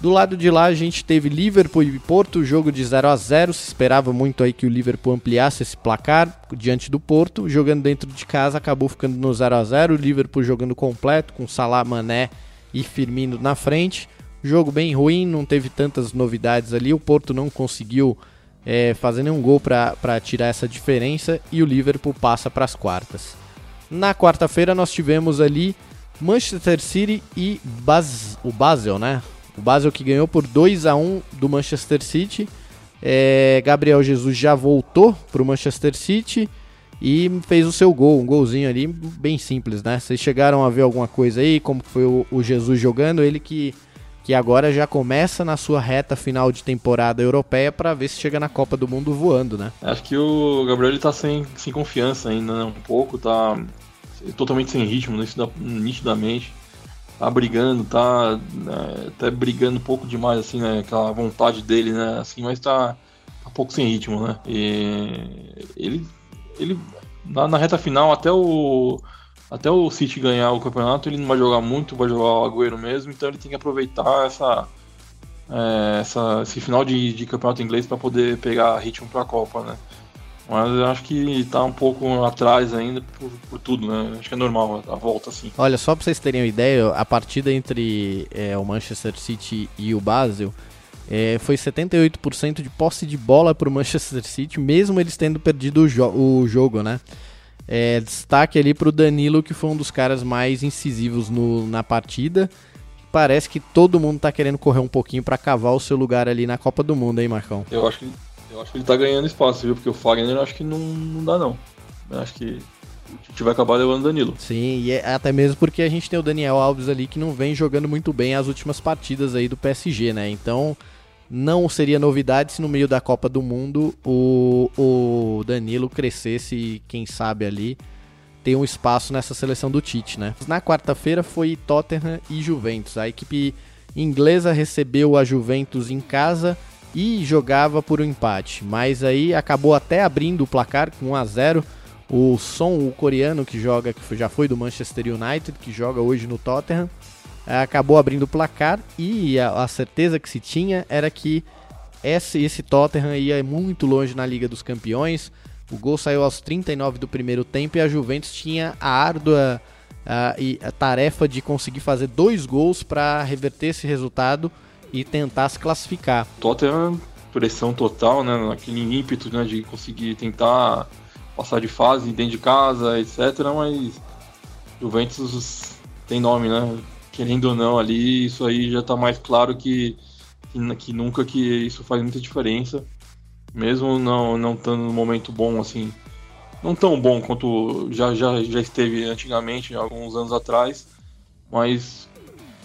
Do lado de lá a gente teve Liverpool e Porto, jogo de 0 a 0 Se esperava muito aí que o Liverpool ampliasse esse placar diante do Porto. Jogando dentro de casa acabou ficando no 0 a 0 O Liverpool jogando completo, com Salah, Mané e Firmino na frente. Jogo bem ruim, não teve tantas novidades ali. O Porto não conseguiu é, fazer nenhum gol para tirar essa diferença e o Liverpool passa para as quartas. Na quarta-feira nós tivemos ali Manchester City e Bas o Basel, né? O Basel que ganhou por 2 a 1 do Manchester City. É, Gabriel Jesus já voltou para o Manchester City e fez o seu gol, um golzinho ali bem simples, né? Vocês chegaram a ver alguma coisa aí, como foi o, o Jesus jogando? Ele que, que agora já começa na sua reta final de temporada europeia para ver se chega na Copa do Mundo voando, né? Acho que o Gabriel ele tá sem, sem confiança ainda, né? Um pouco, tá totalmente sem ritmo, nitidamente tá brigando, tá né, até brigando um pouco demais, assim, né? Aquela vontade dele, né? Assim, mas tá, tá um pouco sem ritmo, né? E ele, ele na, na, reta final, até o até o City ganhar o campeonato, ele não vai jogar muito, vai jogar o Agüero mesmo, então ele tem que aproveitar essa, é, essa esse final de, de campeonato inglês para poder pegar ritmo para a Copa, né? Mas eu acho que tá um pouco atrás ainda por, por, tudo, né? Acho que é normal a volta assim. Olha, só pra vocês terem uma ideia, a partida entre é, o Manchester City e o Basel é, foi 78% de posse de bola pro Manchester City, mesmo eles tendo perdido o, jo o jogo, né? É, destaque ali pro Danilo, que foi um dos caras mais incisivos no, na partida. Parece que todo mundo tá querendo correr um pouquinho para cavar o seu lugar ali na Copa do Mundo, hein, Marcão? Eu acho que eu acho que ele tá ganhando espaço, viu? Porque o Fagner eu acho que não, não dá, não. Eu acho que o Tite vai acabar levando o Danilo. Sim, e é até mesmo porque a gente tem o Daniel Alves ali que não vem jogando muito bem as últimas partidas aí do PSG, né? Então não seria novidade se no meio da Copa do Mundo o, o Danilo crescesse e quem sabe ali ter um espaço nessa seleção do Tite, né? Na quarta-feira foi Tottenham e Juventus. A equipe inglesa recebeu a Juventus em casa e jogava por um empate, mas aí acabou até abrindo o placar com 1 a 0. O Son, o coreano que joga, que já foi do Manchester United, que joga hoje no Tottenham, acabou abrindo o placar e a, a certeza que se tinha era que esse, esse Tottenham ia muito longe na Liga dos Campeões. O gol saiu aos 39 do primeiro tempo e a Juventus tinha a árdua e a tarefa de conseguir fazer dois gols para reverter esse resultado e tentar se classificar. Tottenham pressão total, né, naquele ímpeto né, de conseguir tentar passar de fase dentro de casa, etc. Mas Juventus tem nome, né? Querendo ou não, ali isso aí já está mais claro que, que, que, nunca que isso faz muita diferença. Mesmo não não estando num momento bom assim, não tão bom quanto já, já, já esteve antigamente, alguns anos atrás, mas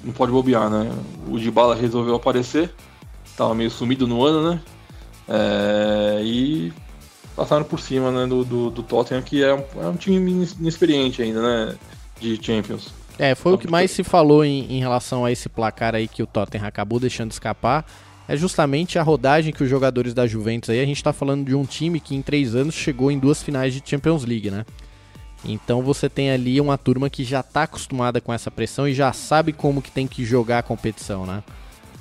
não pode bobear, né? O Dybala resolveu aparecer, estava meio sumido no ano, né? É, e passaram por cima né, do, do, do Tottenham, que é um, é um time inexperiente ainda, né? De Champions. É, foi o que mais se falou em, em relação a esse placar aí que o Tottenham acabou deixando escapar é justamente a rodagem que os jogadores da Juventus aí, a gente está falando de um time que em três anos chegou em duas finais de Champions League, né? Então você tem ali uma turma que já está acostumada com essa pressão e já sabe como que tem que jogar a competição, né?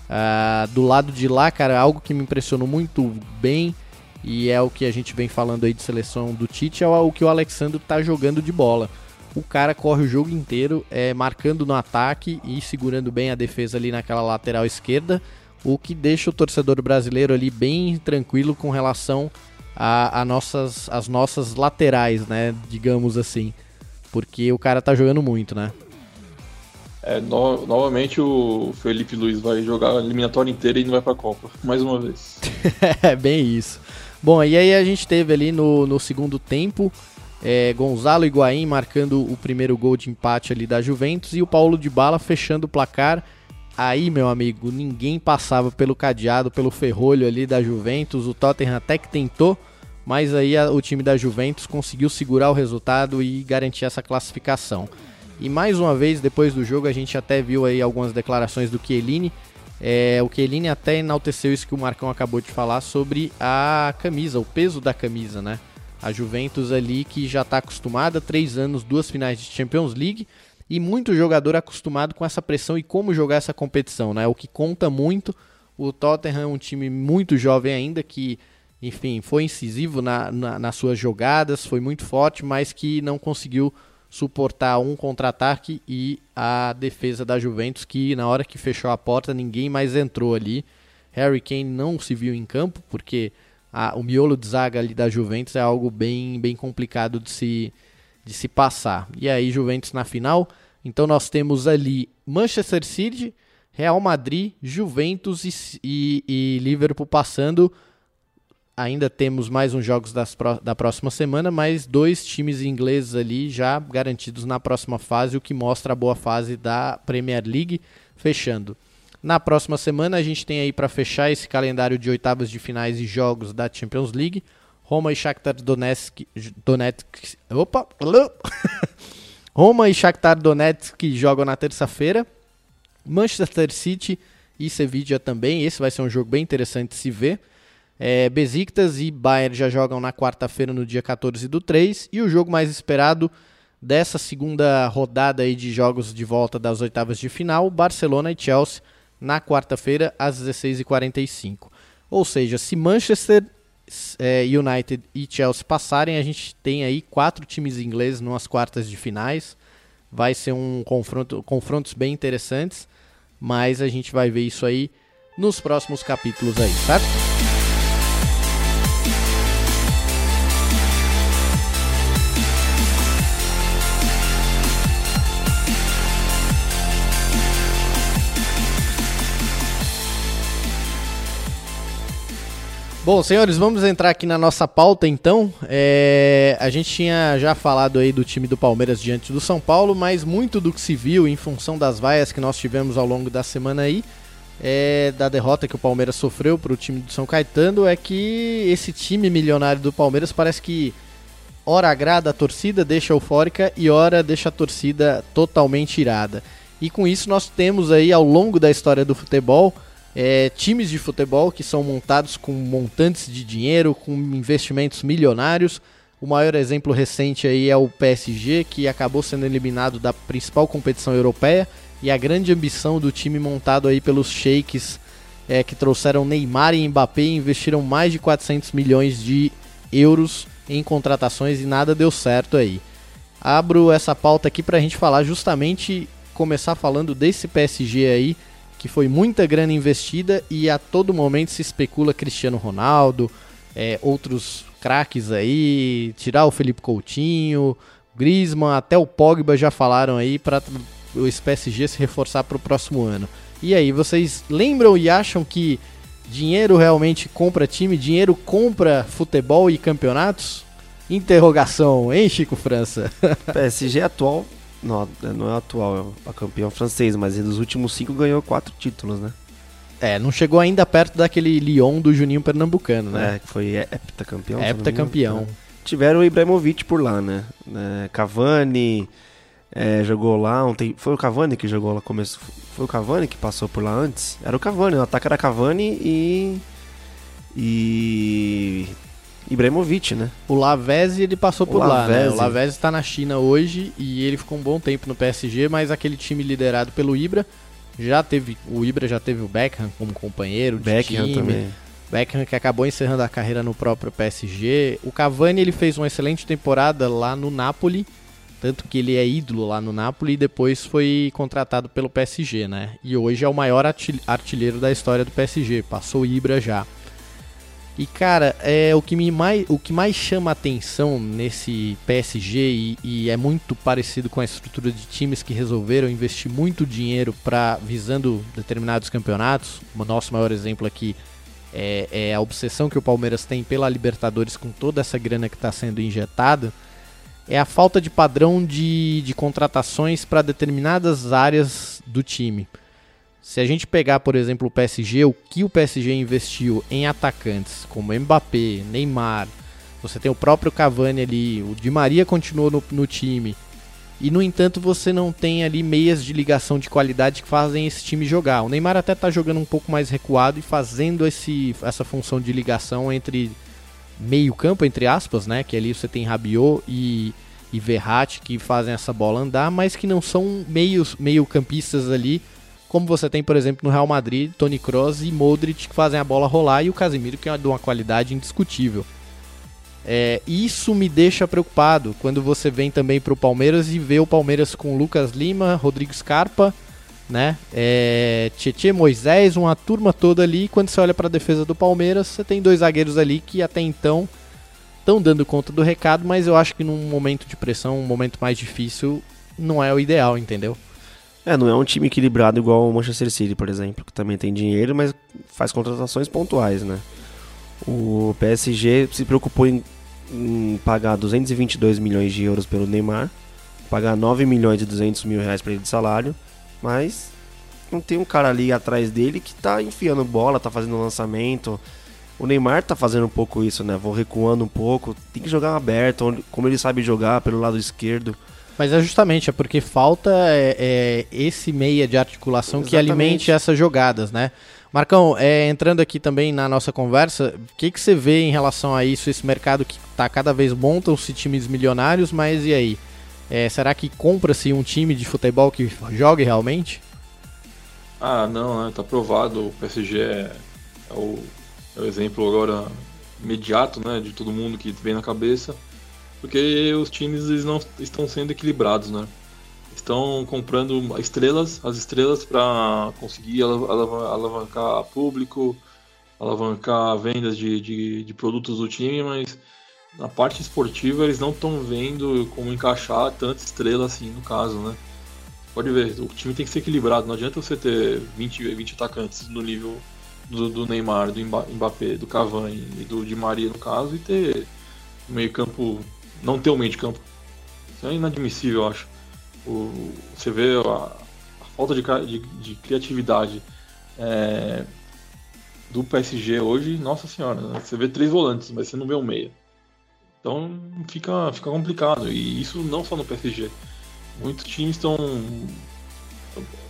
Uh, do lado de lá, cara, algo que me impressionou muito bem e é o que a gente vem falando aí de seleção do Tite é o que o Alexandre está jogando de bola. O cara corre o jogo inteiro, é, marcando no ataque e segurando bem a defesa ali naquela lateral esquerda o que deixa o torcedor brasileiro ali bem tranquilo com relação a, a nossas, as nossas laterais, né? Digamos assim. Porque o cara tá jogando muito, né? É, no, novamente o Felipe Luiz vai jogar a eliminatória inteira e não vai pra Copa, mais uma vez. é, bem isso. Bom, e aí a gente teve ali no, no segundo tempo é, Gonzalo Higuaín marcando o primeiro gol de empate ali da Juventus e o Paulo de Bala fechando o placar Aí, meu amigo, ninguém passava pelo cadeado, pelo ferrolho ali da Juventus. O Tottenham até que tentou, mas aí a, o time da Juventus conseguiu segurar o resultado e garantir essa classificação. E mais uma vez, depois do jogo, a gente até viu aí algumas declarações do Chiellini. É, o Chiellini até enalteceu isso que o Marcão acabou de falar sobre a camisa, o peso da camisa, né? A Juventus ali que já está acostumada, três anos, duas finais de Champions League e muito jogador acostumado com essa pressão e como jogar essa competição, né? O que conta muito. O Tottenham é um time muito jovem ainda que, enfim, foi incisivo na, na, nas suas jogadas, foi muito forte, mas que não conseguiu suportar um contra-ataque e a defesa da Juventus, que na hora que fechou a porta ninguém mais entrou ali. Harry Kane não se viu em campo, porque a, o miolo de zaga ali da Juventus é algo bem, bem complicado de se, de se passar. E aí, Juventus na final. Então nós temos ali Manchester City, Real Madrid, Juventus e, e, e Liverpool passando. Ainda temos mais uns jogos das, da próxima semana, mas dois times ingleses ali já garantidos na próxima fase, o que mostra a boa fase da Premier League fechando. Na próxima semana a gente tem aí para fechar esse calendário de oitavas de finais e jogos da Champions League, Roma e Shakhtar Donetsk, Donetsk opa, Roma e Shakhtar Donetsk jogam na terça-feira. Manchester City e Sevilla também. Esse vai ser um jogo bem interessante de se ver. É, Besiktas e Bayern já jogam na quarta-feira, no dia 14 do 3. E o jogo mais esperado dessa segunda rodada aí de jogos de volta das oitavas de final, Barcelona e Chelsea, na quarta-feira, às 16h45. Ou seja, se Manchester é, United e Chelsea passarem, a gente tem aí quatro times ingleses nas quartas de finais. Vai ser um confronto, confrontos bem interessantes, mas a gente vai ver isso aí nos próximos capítulos aí, certo? Bom, senhores, vamos entrar aqui na nossa pauta então. É, a gente tinha já falado aí do time do Palmeiras diante do São Paulo, mas muito do que se viu em função das vaias que nós tivemos ao longo da semana aí, é, da derrota que o Palmeiras sofreu para o time do São Caetano, é que esse time milionário do Palmeiras parece que ora agrada a torcida, deixa eufórica e ora deixa a torcida totalmente irada. E com isso nós temos aí ao longo da história do futebol é, times de futebol que são montados com montantes de dinheiro, com investimentos milionários. O maior exemplo recente aí é o PSG, que acabou sendo eliminado da principal competição europeia, e a grande ambição do time montado aí pelos sheiks é, que trouxeram Neymar e Mbappé e investiram mais de 400 milhões de euros em contratações e nada deu certo aí. abro essa pauta aqui para a gente falar justamente, começar falando desse PSG aí, que foi muita grana investida e a todo momento se especula Cristiano Ronaldo, é, outros craques aí, tirar o Felipe Coutinho, Griezmann, até o Pogba já falaram aí para o PSG se reforçar para o próximo ano. E aí, vocês lembram e acham que dinheiro realmente compra time, dinheiro compra futebol e campeonatos? Interrogação, hein, Chico França? PSG atual, não, não é atual, é o campeão francês, mas dos últimos cinco ganhou quatro títulos, né? É, não chegou ainda perto daquele Lyon do Juninho Pernambucano, né? É, que foi heptacampeão. Heptacampeão. Tiveram o Ibrahimovic por lá, né? É, Cavani é, jogou lá ontem. Foi o Cavani que jogou lá começo. Foi o Cavani que passou por lá antes? Era o Cavani, o ataque era Cavani e. E. Ibrahimovic, né? O Lavezzi ele passou o por Lavezzi. lá, né? O Lavezzi está na China hoje e ele ficou um bom tempo no PSG, mas aquele time liderado pelo Ibra já teve, o Ibra já teve o Beckham como companheiro de Beckham time. também. Beckham que acabou encerrando a carreira no próprio PSG. O Cavani ele fez uma excelente temporada lá no Napoli, tanto que ele é ídolo lá no Napoli e depois foi contratado pelo PSG, né? E hoje é o maior artilheiro da história do PSG, passou o Ibra já. E cara, é o que, me mais, o que mais chama atenção nesse PSG e, e, é muito parecido com a estrutura de times que resolveram investir muito dinheiro para visando determinados campeonatos. O nosso maior exemplo aqui é, é, a obsessão que o Palmeiras tem pela Libertadores com toda essa grana que está sendo injetada. É a falta de padrão de, de contratações para determinadas áreas do time. Se a gente pegar, por exemplo, o PSG, o que o PSG investiu em atacantes como Mbappé, Neymar, você tem o próprio Cavani ali, o Di Maria continuou no, no time. E no entanto, você não tem ali meias de ligação de qualidade que fazem esse time jogar. O Neymar até está jogando um pouco mais recuado e fazendo esse, essa função de ligação entre meio-campo, entre aspas, né? Que ali você tem Rabiot e, e Verratti que fazem essa bola andar, mas que não são meios meio-campistas ali como você tem, por exemplo, no Real Madrid, Toni Kroos e Modric que fazem a bola rolar e o Casemiro que é de uma qualidade indiscutível. É, isso me deixa preocupado quando você vem também para o Palmeiras e vê o Palmeiras com Lucas Lima, Rodrigo Scarpa, né? É, Tietê, Moisés, uma turma toda ali. Quando você olha para a defesa do Palmeiras, você tem dois zagueiros ali que até então estão dando conta do recado, mas eu acho que num momento de pressão, um momento mais difícil, não é o ideal, entendeu? É, não é um time equilibrado igual o Manchester City, por exemplo, que também tem dinheiro, mas faz contratações pontuais, né? O PSG se preocupou em, em pagar 222 milhões de euros pelo Neymar, pagar 9 milhões e 200 mil reais para ele de salário, mas não tem um cara ali atrás dele que tá enfiando bola, tá fazendo lançamento. O Neymar tá fazendo um pouco isso, né? Vou recuando um pouco, tem que jogar aberto, como ele sabe jogar pelo lado esquerdo. Mas é justamente, é porque falta é, é esse meia de articulação Exatamente. que alimente essas jogadas, né? Marcão, é, entrando aqui também na nossa conversa, o que, que você vê em relação a isso, esse mercado que está cada vez montam-se times milionários, mas e aí? É, será que compra-se um time de futebol que jogue realmente? Ah, não, né? Tá provado. O PSG é, é, o, é o exemplo agora imediato, né? De todo mundo que vem na cabeça porque os times eles não estão sendo equilibrados, né? Estão comprando estrelas, as estrelas para conseguir alavancar público, alavancar vendas de, de, de, produtos do time, mas na parte esportiva eles não estão vendo como encaixar tanta estrela assim no caso, né? Pode ver, o time tem que ser equilibrado, não adianta você ter 20, 20 atacantes no nível do, do Neymar, do Mbappé, do Cavani e do Di Maria no caso, e ter meio campo não ter um meio de campo. Isso é inadmissível, eu acho. O, você vê a, a falta de, de, de criatividade é, do PSG hoje, nossa senhora, né? você vê três volantes, mas você não vê um meia. Então fica, fica complicado. E isso não só no PSG. Muitos times estão.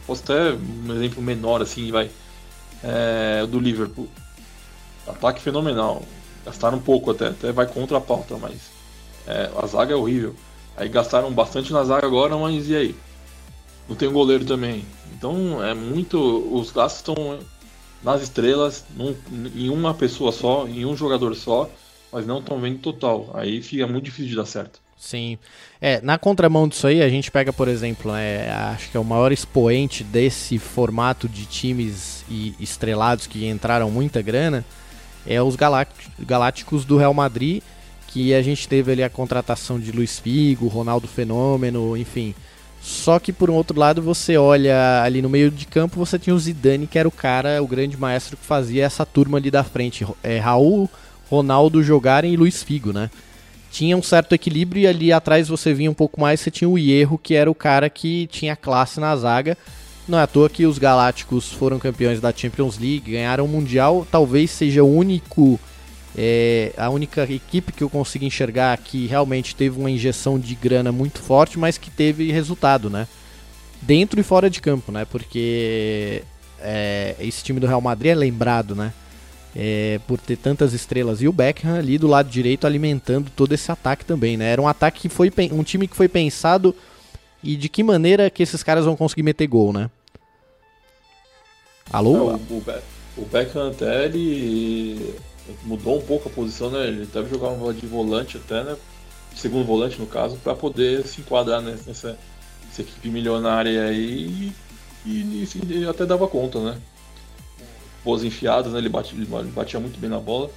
Posso até um exemplo menor assim, vai. É, do Liverpool. Ataque fenomenal. Gastaram um pouco até, até vai contra a pauta, mas é, a zaga é horrível. Aí gastaram bastante na zaga agora, mas e aí? Não tem goleiro também. Então é muito. Os gastos estão nas estrelas, num, em uma pessoa só, em um jogador só, mas não estão vendo total. Aí fica muito difícil de dar certo. Sim. É, na contramão disso aí, a gente pega, por exemplo, né, acho que é o maior expoente desse formato de times e estrelados que entraram muita grana, é os Galácticos do Real Madrid, que a gente teve ali a contratação de Luiz Figo, Ronaldo Fenômeno, enfim. Só que por um outro lado, você olha ali no meio de campo, você tinha o Zidane, que era o cara, o grande maestro que fazia essa turma ali da frente. É, Raul, Ronaldo jogarem e Luiz Figo, né? tinha um certo equilíbrio e ali atrás você vinha um pouco mais, você tinha o Hierro, que era o cara que tinha classe na zaga. Não é à toa que os Galácticos foram campeões da Champions League, ganharam o Mundial, talvez seja o único é, a única equipe que eu consigo enxergar que realmente teve uma injeção de grana muito forte, mas que teve resultado, né? Dentro e fora de campo, né? Porque é, esse time do Real Madrid é lembrado, né? é, por ter tantas estrelas. E o Beckham ali do lado direito alimentando todo esse ataque também, né? Era um ataque que foi um time que foi pensado e de que maneira que esses caras vão conseguir meter gol, né? Alô? É, o, o, o Beckham até ele mudou um pouco a posição, né? Ele deve jogar uma de volante até, né? Segundo volante no caso, para poder se enquadrar nessa, nessa equipe milionária aí e, e, e até dava conta, né? boas enfiadas, né? Ele, bate, ele batia muito bem na bola.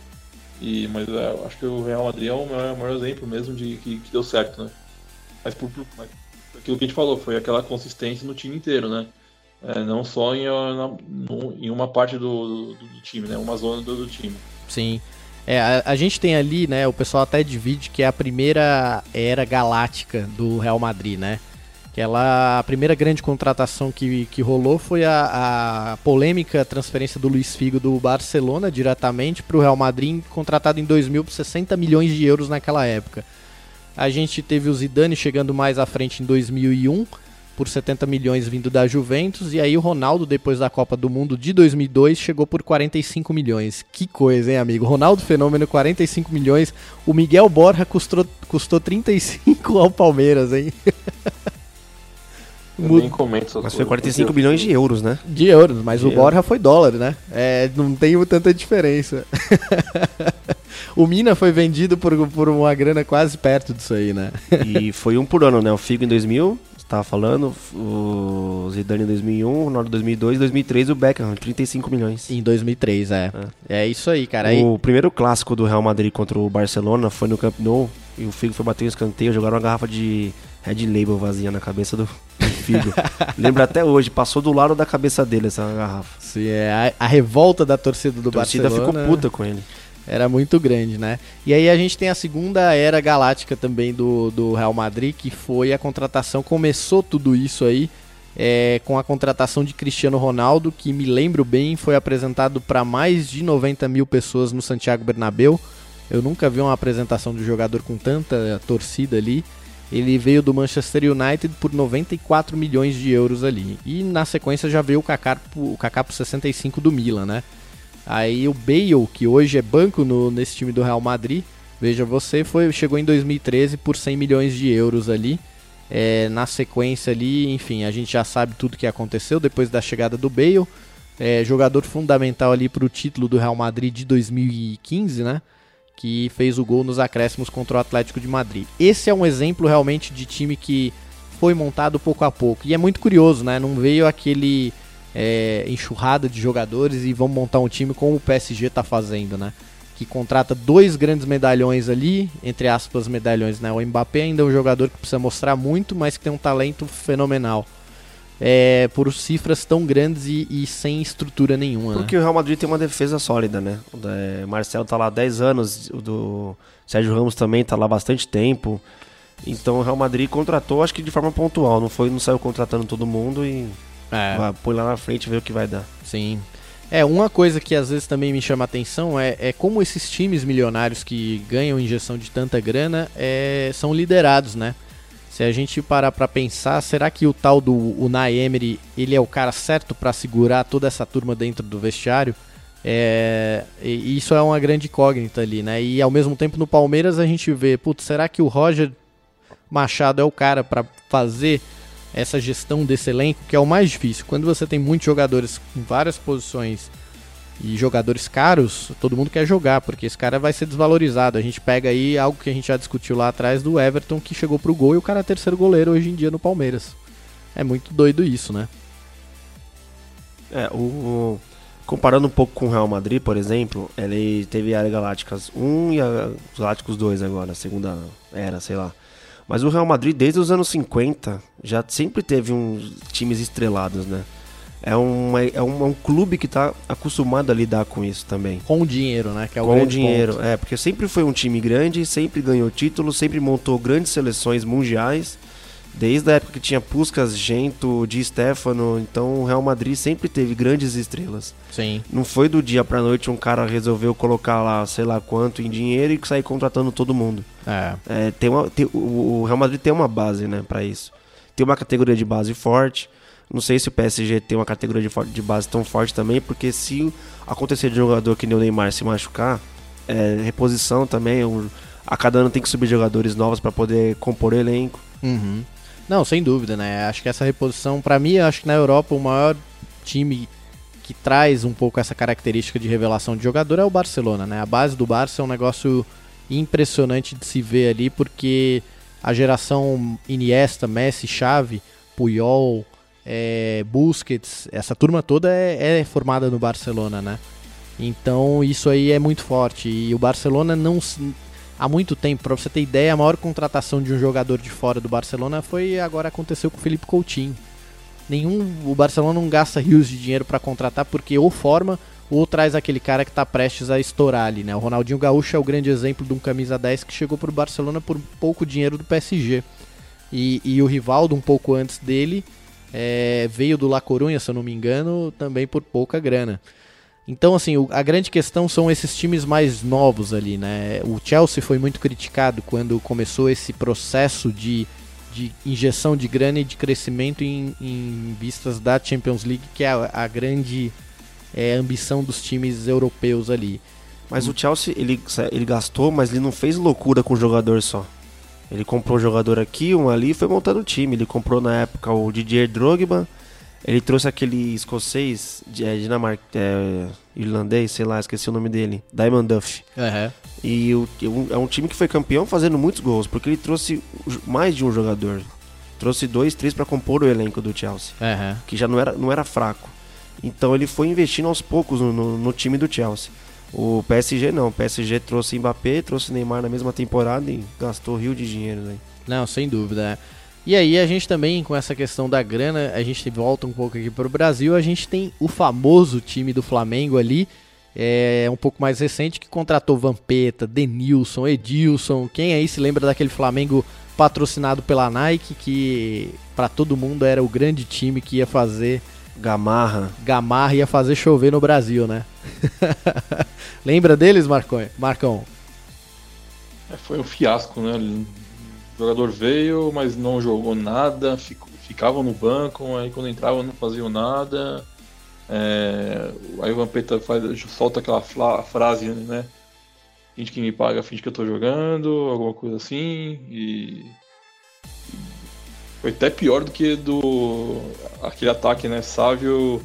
E, mas é, acho que o Real Madrid é o maior, maior exemplo mesmo de que, que, deu certo, né? Mas por, por mas aquilo que a gente falou, foi aquela consistência no time inteiro, né? É, não só em, na, em uma parte do, do, do, time, né? Uma zona do, do time. Sim. É, a, a, gente tem ali, né? O pessoal até divide que é a primeira era galáctica do Real Madrid, né? Que ela, a primeira grande contratação que, que rolou foi a, a polêmica transferência do Luiz Figo do Barcelona diretamente para o Real Madrid, contratado em 2000 por 60 milhões de euros naquela época. A gente teve o Zidane chegando mais à frente em 2001 por 70 milhões vindo da Juventus e aí o Ronaldo depois da Copa do Mundo de 2002 chegou por 45 milhões. Que coisa, hein, amigo? Ronaldo Fenômeno 45 milhões. O Miguel Borja custou custou 35 ao Palmeiras, hein? nem comento Mas foi 45 bilhões de euros, né? De euros, mas de o Borja foi dólar, né? É, não tem tanta diferença. o Mina foi vendido por, por uma grana quase perto disso aí, né? e foi um por ano, né? O Figo em 2000, você tava falando, o Zidane em 2001, o Ronaldo em 2002, 2003 o Beckham, 35 milhões. Em 2003, é. É, é isso aí, cara. O aí... primeiro clássico do Real Madrid contra o Barcelona foi no Camp Nou, e o Figo foi bater um escanteio, jogaram uma garrafa de Red Label vazia na cabeça do, filho. Lembra até hoje, passou do lado da cabeça dele essa garrafa. Sim, é a, a revolta da torcida do a torcida Barcelona. ficou puta com ele. Era muito grande, né? E aí a gente tem a segunda era galáctica também do, do Real Madrid, que foi a contratação, começou tudo isso aí é, com a contratação de Cristiano Ronaldo, que me lembro bem, foi apresentado para mais de 90 mil pessoas no Santiago Bernabéu. Eu nunca vi uma apresentação de jogador com tanta torcida ali. Ele veio do Manchester United por 94 milhões de euros ali. E na sequência já veio o Kaká, o Kaká por 65 do Milan, né? Aí o Bale, que hoje é banco no, nesse time do Real Madrid, veja você, foi, chegou em 2013 por 100 milhões de euros ali. É, na sequência ali, enfim, a gente já sabe tudo que aconteceu depois da chegada do Bale. É, jogador fundamental ali para o título do Real Madrid de 2015, né? Que fez o gol nos acréscimos contra o Atlético de Madrid. Esse é um exemplo realmente de time que foi montado pouco a pouco. E é muito curioso, né? Não veio aquele é, enxurrada de jogadores e vamos montar um time como o PSG está fazendo, né? Que contrata dois grandes medalhões ali, entre aspas, medalhões, né? O Mbappé ainda é um jogador que precisa mostrar muito, mas que tem um talento fenomenal é, por cifras tão grandes e, e sem estrutura nenhuma. Né? Porque né? o Real Madrid tem uma defesa sólida, né? O é, Marcelo tá lá há 10 anos, o do Sérgio Ramos também tá lá há bastante tempo. Então o Real Madrid contratou, acho que de forma pontual, não foi, não saiu contratando todo mundo e é. vai, põe lá na frente e vê o que vai dar. Sim. É, uma coisa que às vezes também me chama a atenção é, é como esses times milionários que ganham injeção de tanta grana é, são liderados, né? Se a gente parar para pensar, será que o tal do Unai Emery, ele é o cara certo para segurar toda essa turma dentro do vestiário? É, isso é uma grande incógnita ali, né? E ao mesmo tempo no Palmeiras a gente vê, putz, será que o Roger Machado é o cara para fazer essa gestão desse elenco, que é o mais difícil? Quando você tem muitos jogadores em várias posições e jogadores caros, todo mundo quer jogar, porque esse cara vai ser desvalorizado. A gente pega aí algo que a gente já discutiu lá atrás do Everton, que chegou pro gol e o cara é terceiro goleiro hoje em dia no Palmeiras. É muito doido isso, né? É, o, o- comparando um pouco com o Real Madrid, por exemplo, ele teve a Galácticas 1 e a Galácticos 2 agora, a segunda era, sei lá. Mas o Real Madrid, desde os anos 50, já sempre teve uns times estrelados, né? É, uma, é, um, é um clube que tá acostumado a lidar com isso também. Com o dinheiro, né? É com o dinheiro, ponto. é, porque sempre foi um time grande, sempre ganhou títulos, sempre montou grandes seleções mundiais, desde a época que tinha Puskas, Gento, Di Stefano, então o Real Madrid sempre teve grandes estrelas. Sim. Não foi do dia pra noite um cara resolveu colocar lá, sei lá quanto em dinheiro e sair contratando todo mundo. É. É, tem uma, tem- o o Real Madrid tem uma base, né, para isso. Tem uma categoria de base forte. Não sei se o PSG tem uma categoria de, de base tão forte também, porque se acontecer de um jogador que nem o Neymar se machucar, é, reposição também. um- a cada ano tem que subir jogadores novos para poder compor o elenco. Uhum. Não, sem dúvida, né? Acho que essa reposição, pra mim, acho que na Europa o maior time que traz um pouco essa característica de revelação de jogador é o Barcelona, né? A base do Barça é um negócio impressionante de se ver ali, porque a geração Iniesta, Messi, Xavi, Puyol, é, Busquets, essa turma toda é, é formada no Barcelona, né? Então isso aí é muito forte. E o Barcelona não há muito tempo, pra você ter ideia, a maior contratação de um jogador de fora do Barcelona foi agora aconteceu com o Felipe Coutinho. Nenhum, o Barcelona não gasta rios de dinheiro pra contratar porque ou forma ou traz aquele cara que tá prestes a estourar ali, né? O Ronaldinho Gaúcho é o grande exemplo de um camisa 10 que chegou pro Barcelona por pouco dinheiro do PSG. E, e o Rivaldo, um pouco antes dele, é, veio do La Corunha, se eu não me engano, também por pouca grana. Então, assim, o- a grande questão são esses times mais novos ali, né? O Chelsea foi muito criticado quando começou esse processo de, de injeção de grana e de crescimento em, em vistas da Champions League, que é a, a grande é, ambição dos times europeus ali. Mas o Chelsea, ele, ele gastou, mas ele não fez loucura com o jogador só. Ele comprou um jogador aqui, um ali e foi montando o time. Ele comprou na época o Didier Drogba. Ele trouxe aquele escocês, é, dinamarca, é, irlandês, sei lá, esqueci o nome dele. Diamond Duff. E o- e um- é um time que foi campeão fazendo muitos gols, porque ele trouxe mais de um jogador. Trouxe dois, três para compor o elenco do Chelsea, que já não era, não era fraco. Então ele foi investindo aos poucos no, no- no time do Chelsea. O PSG não, o PSG trouxe Mbappé, trouxe Neymar na mesma temporada e gastou rio de dinheiro. Né? Não, sem dúvida. é. E aí a gente também, com essa questão da grana, a gente volta um pouco aqui para o Brasil, a gente tem o famoso time do Flamengo ali, é um pouco mais recente, que contratou Vampeta, Denilson, Edilson. Quem aí se lembra daquele Flamengo patrocinado pela Nike, que para todo mundo era o grande time que ia fazer Gamarra, Gamarra ia fazer chover no Brasil, né? Lembra deles, Marcão? Marcão? É, foi um fiasco, né? O jogador veio, mas não jogou nada, fico- ficava no banco, aí quando entrava não faziam nada. É, aí o Vampeta faz, solta aquela fla- frase, né? Finge que me paga, finge que eu tô jogando, alguma coisa assim. E. Foi até pior do que do. aquele ataque, né? Sávio,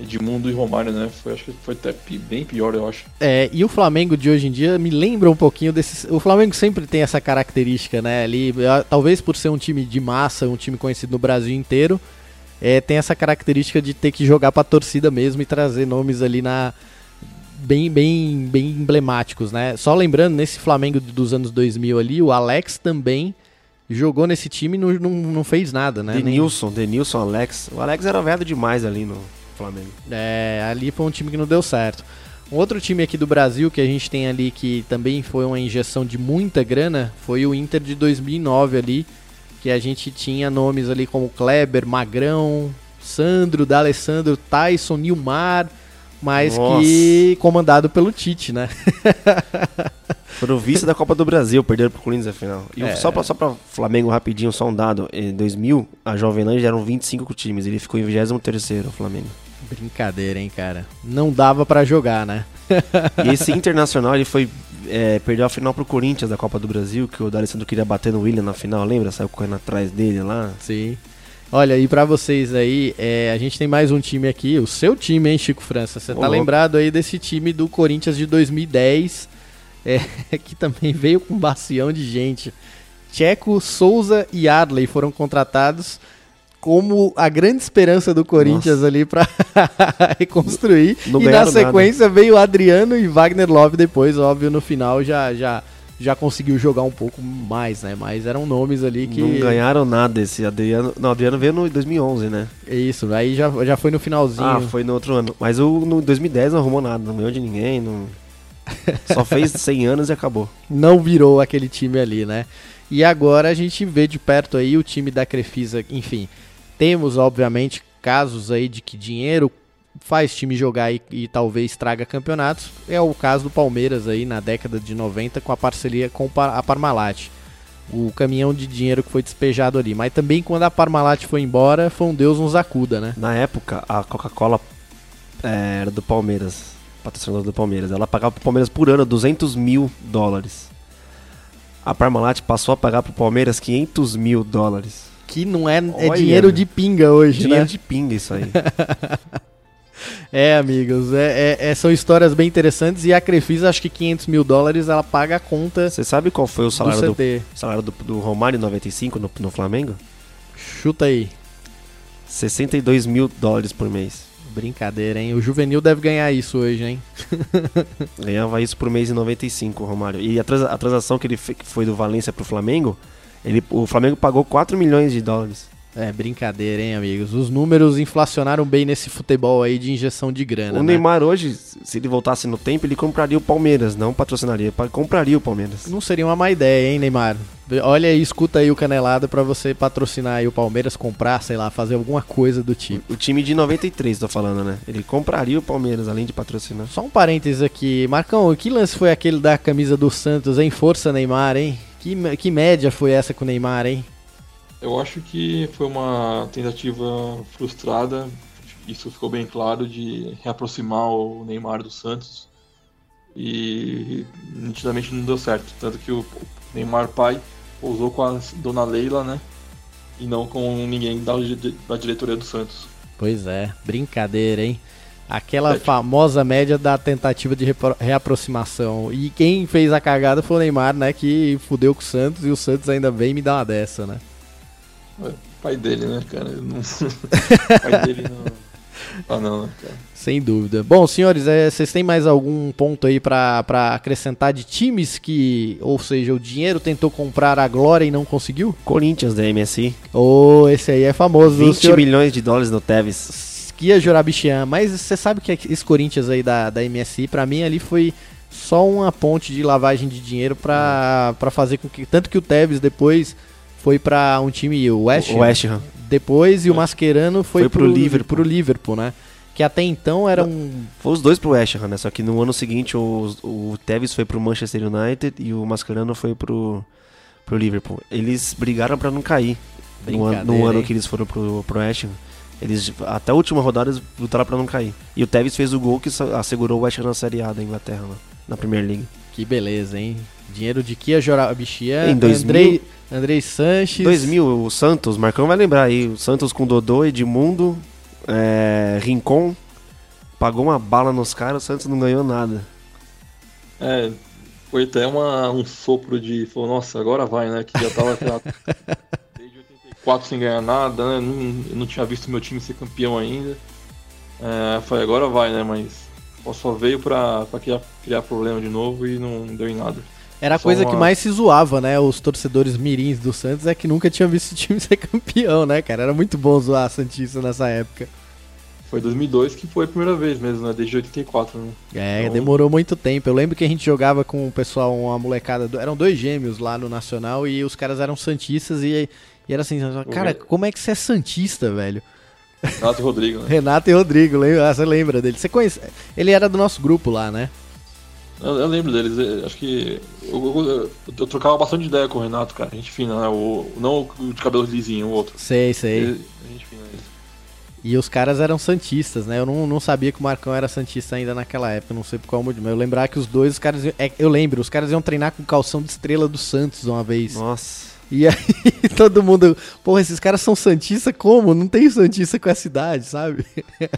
Edmundo e Romário, né? Foi, acho que foi até bem pior, eu acho. É, e o Flamengo de hoje em dia me lembra um pouquinho desses. O Flamengo sempre tem essa característica, né? Ali, talvez por ser um time de massa, um time conhecido no Brasil inteiro, é, tem essa característica de ter que jogar pra torcida mesmo e trazer nomes ali na. Bem, bem, bem emblemáticos, né? Só lembrando, nesse Flamengo dos anos 2000 ali, o Alex também jogou nesse time e não, não, não fez nada, né? Nem- Denilson, Denilson, Alex. O Alex era velho demais ali no Flamengo. É, ali foi um time que não deu certo. Um outro time aqui do Brasil que a gente tem ali que também foi uma injeção de muita grana foi o Inter de 2009 ali, que a gente tinha nomes ali como Kleber, Magrão, Sandro, D'Alessandro, Tyson, Nilmar, mas Nossa. que comandado pelo Tite, né? Foram vice da Copa do Brasil, perderam pro Corinthians na final. E É. só, pra, só pra Flamengo rapidinho, só um dado. Em 2000, a Jovem Nerd eram 25 times, ele ficou em 23º, o Flamengo. Brincadeira, hein, cara. Não dava pra jogar, né? E esse Internacional, ele foi... é, perdeu a final pro Corinthians da Copa do Brasil, que o D'Alessandro queria bater no William na final, lembra? Saiu correndo atrás dele lá. Sim. Olha, e pra vocês aí, é, a gente tem mais um time aqui, o seu time, hein, Chico França? Você tá louco. lembrado aí desse time do Corinthians de 2010, é, que também veio com um bacião de gente. Tcheco, Souza e Adley foram contratados como a grande esperança do Corinthians ali pra reconstruir. Não e na sequência veio Adriano e Wagner Love depois, óbvio, no final já já já conseguiu jogar um pouco mais, né? Mas eram nomes ali que Não ganharam nada esse Adriano. Não, Adriano veio no 2011, né? Isso, aí já, já foi no finalzinho. Ah, foi no outro ano. Mas o no 2010 não arrumou nada, não ganhou de ninguém, não... Só fez 100 anos e acabou. Não virou aquele time ali, né? E agora a gente vê de perto aí o time da Crefisa, enfim. Temos, obviamente, casos aí de que dinheiro faz time jogar e, e talvez traga campeonatos. É o caso do Palmeiras aí na década de 90 com a parceria com a Parmalat. O caminhão de dinheiro que foi despejado ali. Mas também quando a Parmalat foi embora, foi um Deus nos acuda, né? Na época, a Coca-Cola é, era do Palmeiras, patrocinador do Palmeiras. Ela pagava pro Palmeiras por ano 200 mil dólares. A Parmalat passou a pagar pro Palmeiras 500 mil dólares. Que não é, é Olha, dinheiro de pinga hoje, Dinheiro né? de pinga isso aí. É, amigos, é, é- é- são histórias bem interessantes e a Crefisa, acho que 500 mil dólares, ela paga a conta Você sabe qual foi o do salário do, CT. salário do, do Romário em 95 no, no Flamengo? Chuta aí. 62 mil dólares por mês. Brincadeira, hein? O Juvenil deve ganhar isso hoje, hein? Ganhava isso por mês em 95, o Romário. E a, transa- a transação que ele fe- que foi do Valência pro Flamengo, ele, o Flamengo pagou 4 milhões de dólares. É brincadeira, hein, amigos? Os números inflacionaram bem nesse futebol aí de injeção de grana. o né? Neymar hoje, se ele voltasse no tempo, ele compraria o Palmeiras, não patrocinaria, pa- compraria o Palmeiras. Não seria uma má ideia, hein, Neymar? Olha aí, escuta aí o Canelada pra você patrocinar aí o Palmeiras, comprar, sei lá, fazer alguma coisa do tipo. O time de 93, tô falando, né? Ele compraria o Palmeiras, além de patrocinar. Só um parênteses aqui. Marcão, que lance foi aquele da camisa do Santos, hein? Força, Neymar, hein? Que, que média foi essa com o Neymar, hein? Eu acho que foi uma tentativa frustrada, isso ficou bem claro, de reaproximar o Neymar do Santos. E nitidamente não deu certo. Tanto que o Neymar pai pousou com a dona Leila, né? E não com ninguém da, da diretoria do Santos. Pois é, brincadeira, hein? Aquela É. famosa média da tentativa de reaproximação. E quem fez a cagada foi o Neymar, né? Que fudeu com o Santos e o Santos ainda vem me dar uma dessa, né? É, pai dele, né, cara? Não... pai dele não. Ah, não, né, cara? Sem dúvida. Bom, senhores, é, vocês têm mais algum ponto aí pra pra acrescentar de times que, ou seja, o dinheiro tentou comprar a glória e não conseguiu? Corinthians da MSI, Ou esse aí é famoso, o 20 senhor milhões de dólares no Tevez. Kia Jorabichian, mas você sabe que esse Corinthians aí da, da MSI, pra mim ali foi só uma ponte de lavagem de dinheiro pra, pra fazer com que. Tanto que o Tevez depois foi pra um time, o West, O West Ham. depois e o Mascherano foi, Foi pro Liverpool. pro Liverpool, né? Que até então era um. Foi os dois pro West Ham, né? Só que no ano seguinte o, o Tevez foi pro Manchester United e o Mascherano foi pro, pro Liverpool. Eles brigaram pra não cair. No, an- no ano hein? que eles foram pro, pro West Ham. Eles, até a última rodada eles lutaram pra não cair. E o Tevez fez o gol que assegurou o West Ham na Série A da Inglaterra, lá, na Premier League. Que beleza, hein? Dinheiro de Kia Jorabichian, Em 2000? Andrei, Andrei Sanches. 2000, o Santos, o Marcão vai lembrar aí. O Santos com Dodô, Edmundo, é, Rincon. Pagou uma bala nos caras, o Santos não ganhou nada. É, foi até uma, um sopro de. Falou, nossa, agora vai, né? Que já tava já, desde 84 sem ganhar nada, né? Não, eu não tinha visto meu time ser campeão ainda. É, falei, agora vai, né? Mas só veio pra, pra criar, criar problema de novo e não deu em nada. Era a coisa uma- que mais se zoava, né? Os torcedores mirins do Santos é que nunca tinham visto o time ser campeão, né, cara? Era muito bom zoar a Santista nessa época. Foi 2002 que foi a primeira vez mesmo, né? Desde 84, né? É, Então- demorou muito tempo. Eu lembro que a gente jogava com o pessoal, uma molecada. do- Eram dois gêmeos lá no Nacional e os caras eram Santistas e, e era assim, cara, como é que você é Santista, velho? Renato e Rodrigo, né? Renato e Rodrigo, lembra? Ah, você lembra dele? Você conhece? Ele era do nosso grupo lá, né? Eu, eu lembro deles, eu acho que eu, eu- eu- eu trocava bastante ideia com o Renato, cara. Gente fina, né? O, não o de cabelo lisinho, o outro. Sei, sei. Ele- Gente fina, ele. E os caras eram santistas, né? Eu não, não sabia que o Marcão era santista ainda naquela época, não sei por qual motivo. Mas eu lembrava que os dois, os caras. iam- é, eu lembro, os caras iam treinar com calção de estrela do Santos uma vez. Nossa. E aí todo mundo, porra, esses caras são Santista como? Não tem Santista com essa idade, sabe?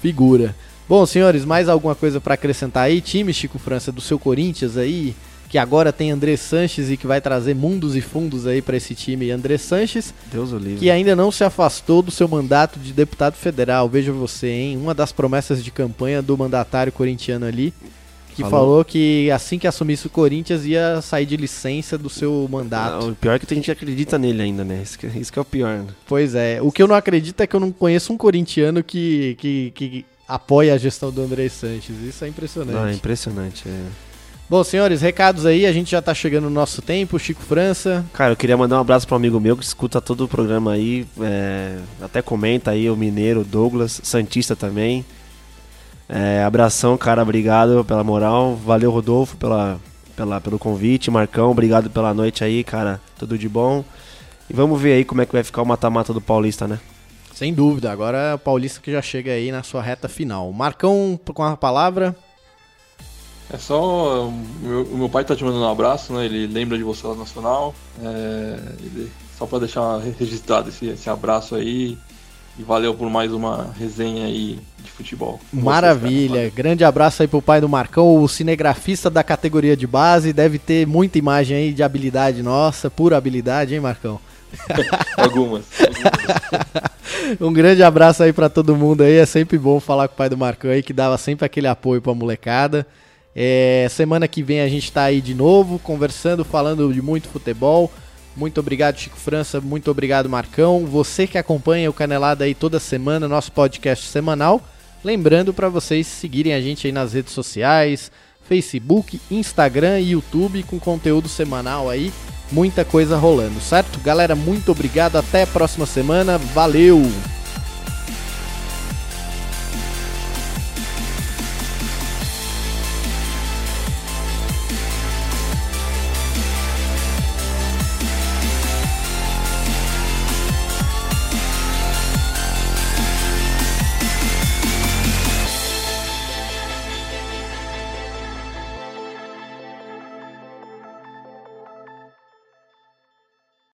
Figura. Bom, senhores, mais alguma coisa para acrescentar aí? Time Chico França do seu Corinthians aí, que agora tem André Sanches e que vai trazer mundos e fundos aí para esse time. André Sanches, Deus o livre. que ainda não se afastou do seu mandato de deputado federal. Veja você, hein? Uma das promessas de campanha do mandatário corintiano ali, que falou, Falou. que assim que assumisse o Corinthians ia sair de licença do seu mandato. Ah, o pior é que tem gente que acredita nele ainda, né? Isso que, isso que é o pior. Né? Pois é. O que eu não acredito é que eu não conheço um corintiano que, que, que apoia a gestão do André Sanches. Isso é impressionante. Não, é impressionante. é. Bom, senhores, recados aí. A gente já tá chegando no nosso tempo. Chico França. Cara, eu queria mandar um abraço para um amigo meu que escuta todo o programa aí, é, até comenta aí, o Mineiro, Douglas, Santista também. É, abração, cara, obrigado pela moral. Valeu, Rodolfo, pela, pela, pelo convite. Marcão, obrigado pela noite aí, cara. Tudo de bom. E vamos ver aí como é que vai ficar o mata-mata do Paulista, né? Sem dúvida. Agora é o Paulista que já chega aí na sua reta final. Marcão com a palavra. É só. O meu, pai tá te mandando um abraço, né? Ele lembra de você lá no Nacional. É, ele- só pra deixar registrado esse, esse abraço aí. E valeu por mais uma resenha aí de futebol. Vocês, Maravilha. cara. Grande abraço aí pro pai do Marcão, o cinegrafista da categoria de base. Deve ter muita imagem aí de habilidade nossa, pura habilidade, hein, Marcão? Algumas. Um grande abraço aí pra todo mundo aí. É sempre bom falar com o pai do Marcão aí, que dava sempre aquele apoio pra molecada. É, semana que vem a gente tá aí de novo, conversando, falando de muito futebol. Muito obrigado, Chico França. Muito obrigado, Marcão. Você que acompanha o Canelada aí toda semana, nosso podcast semanal. Lembrando pra vocês seguirem a gente aí nas redes sociais, Facebook, Instagram e YouTube com conteúdo semanal aí. Muita coisa rolando, certo? Galera, muito obrigado. Até a próxima semana. Valeu!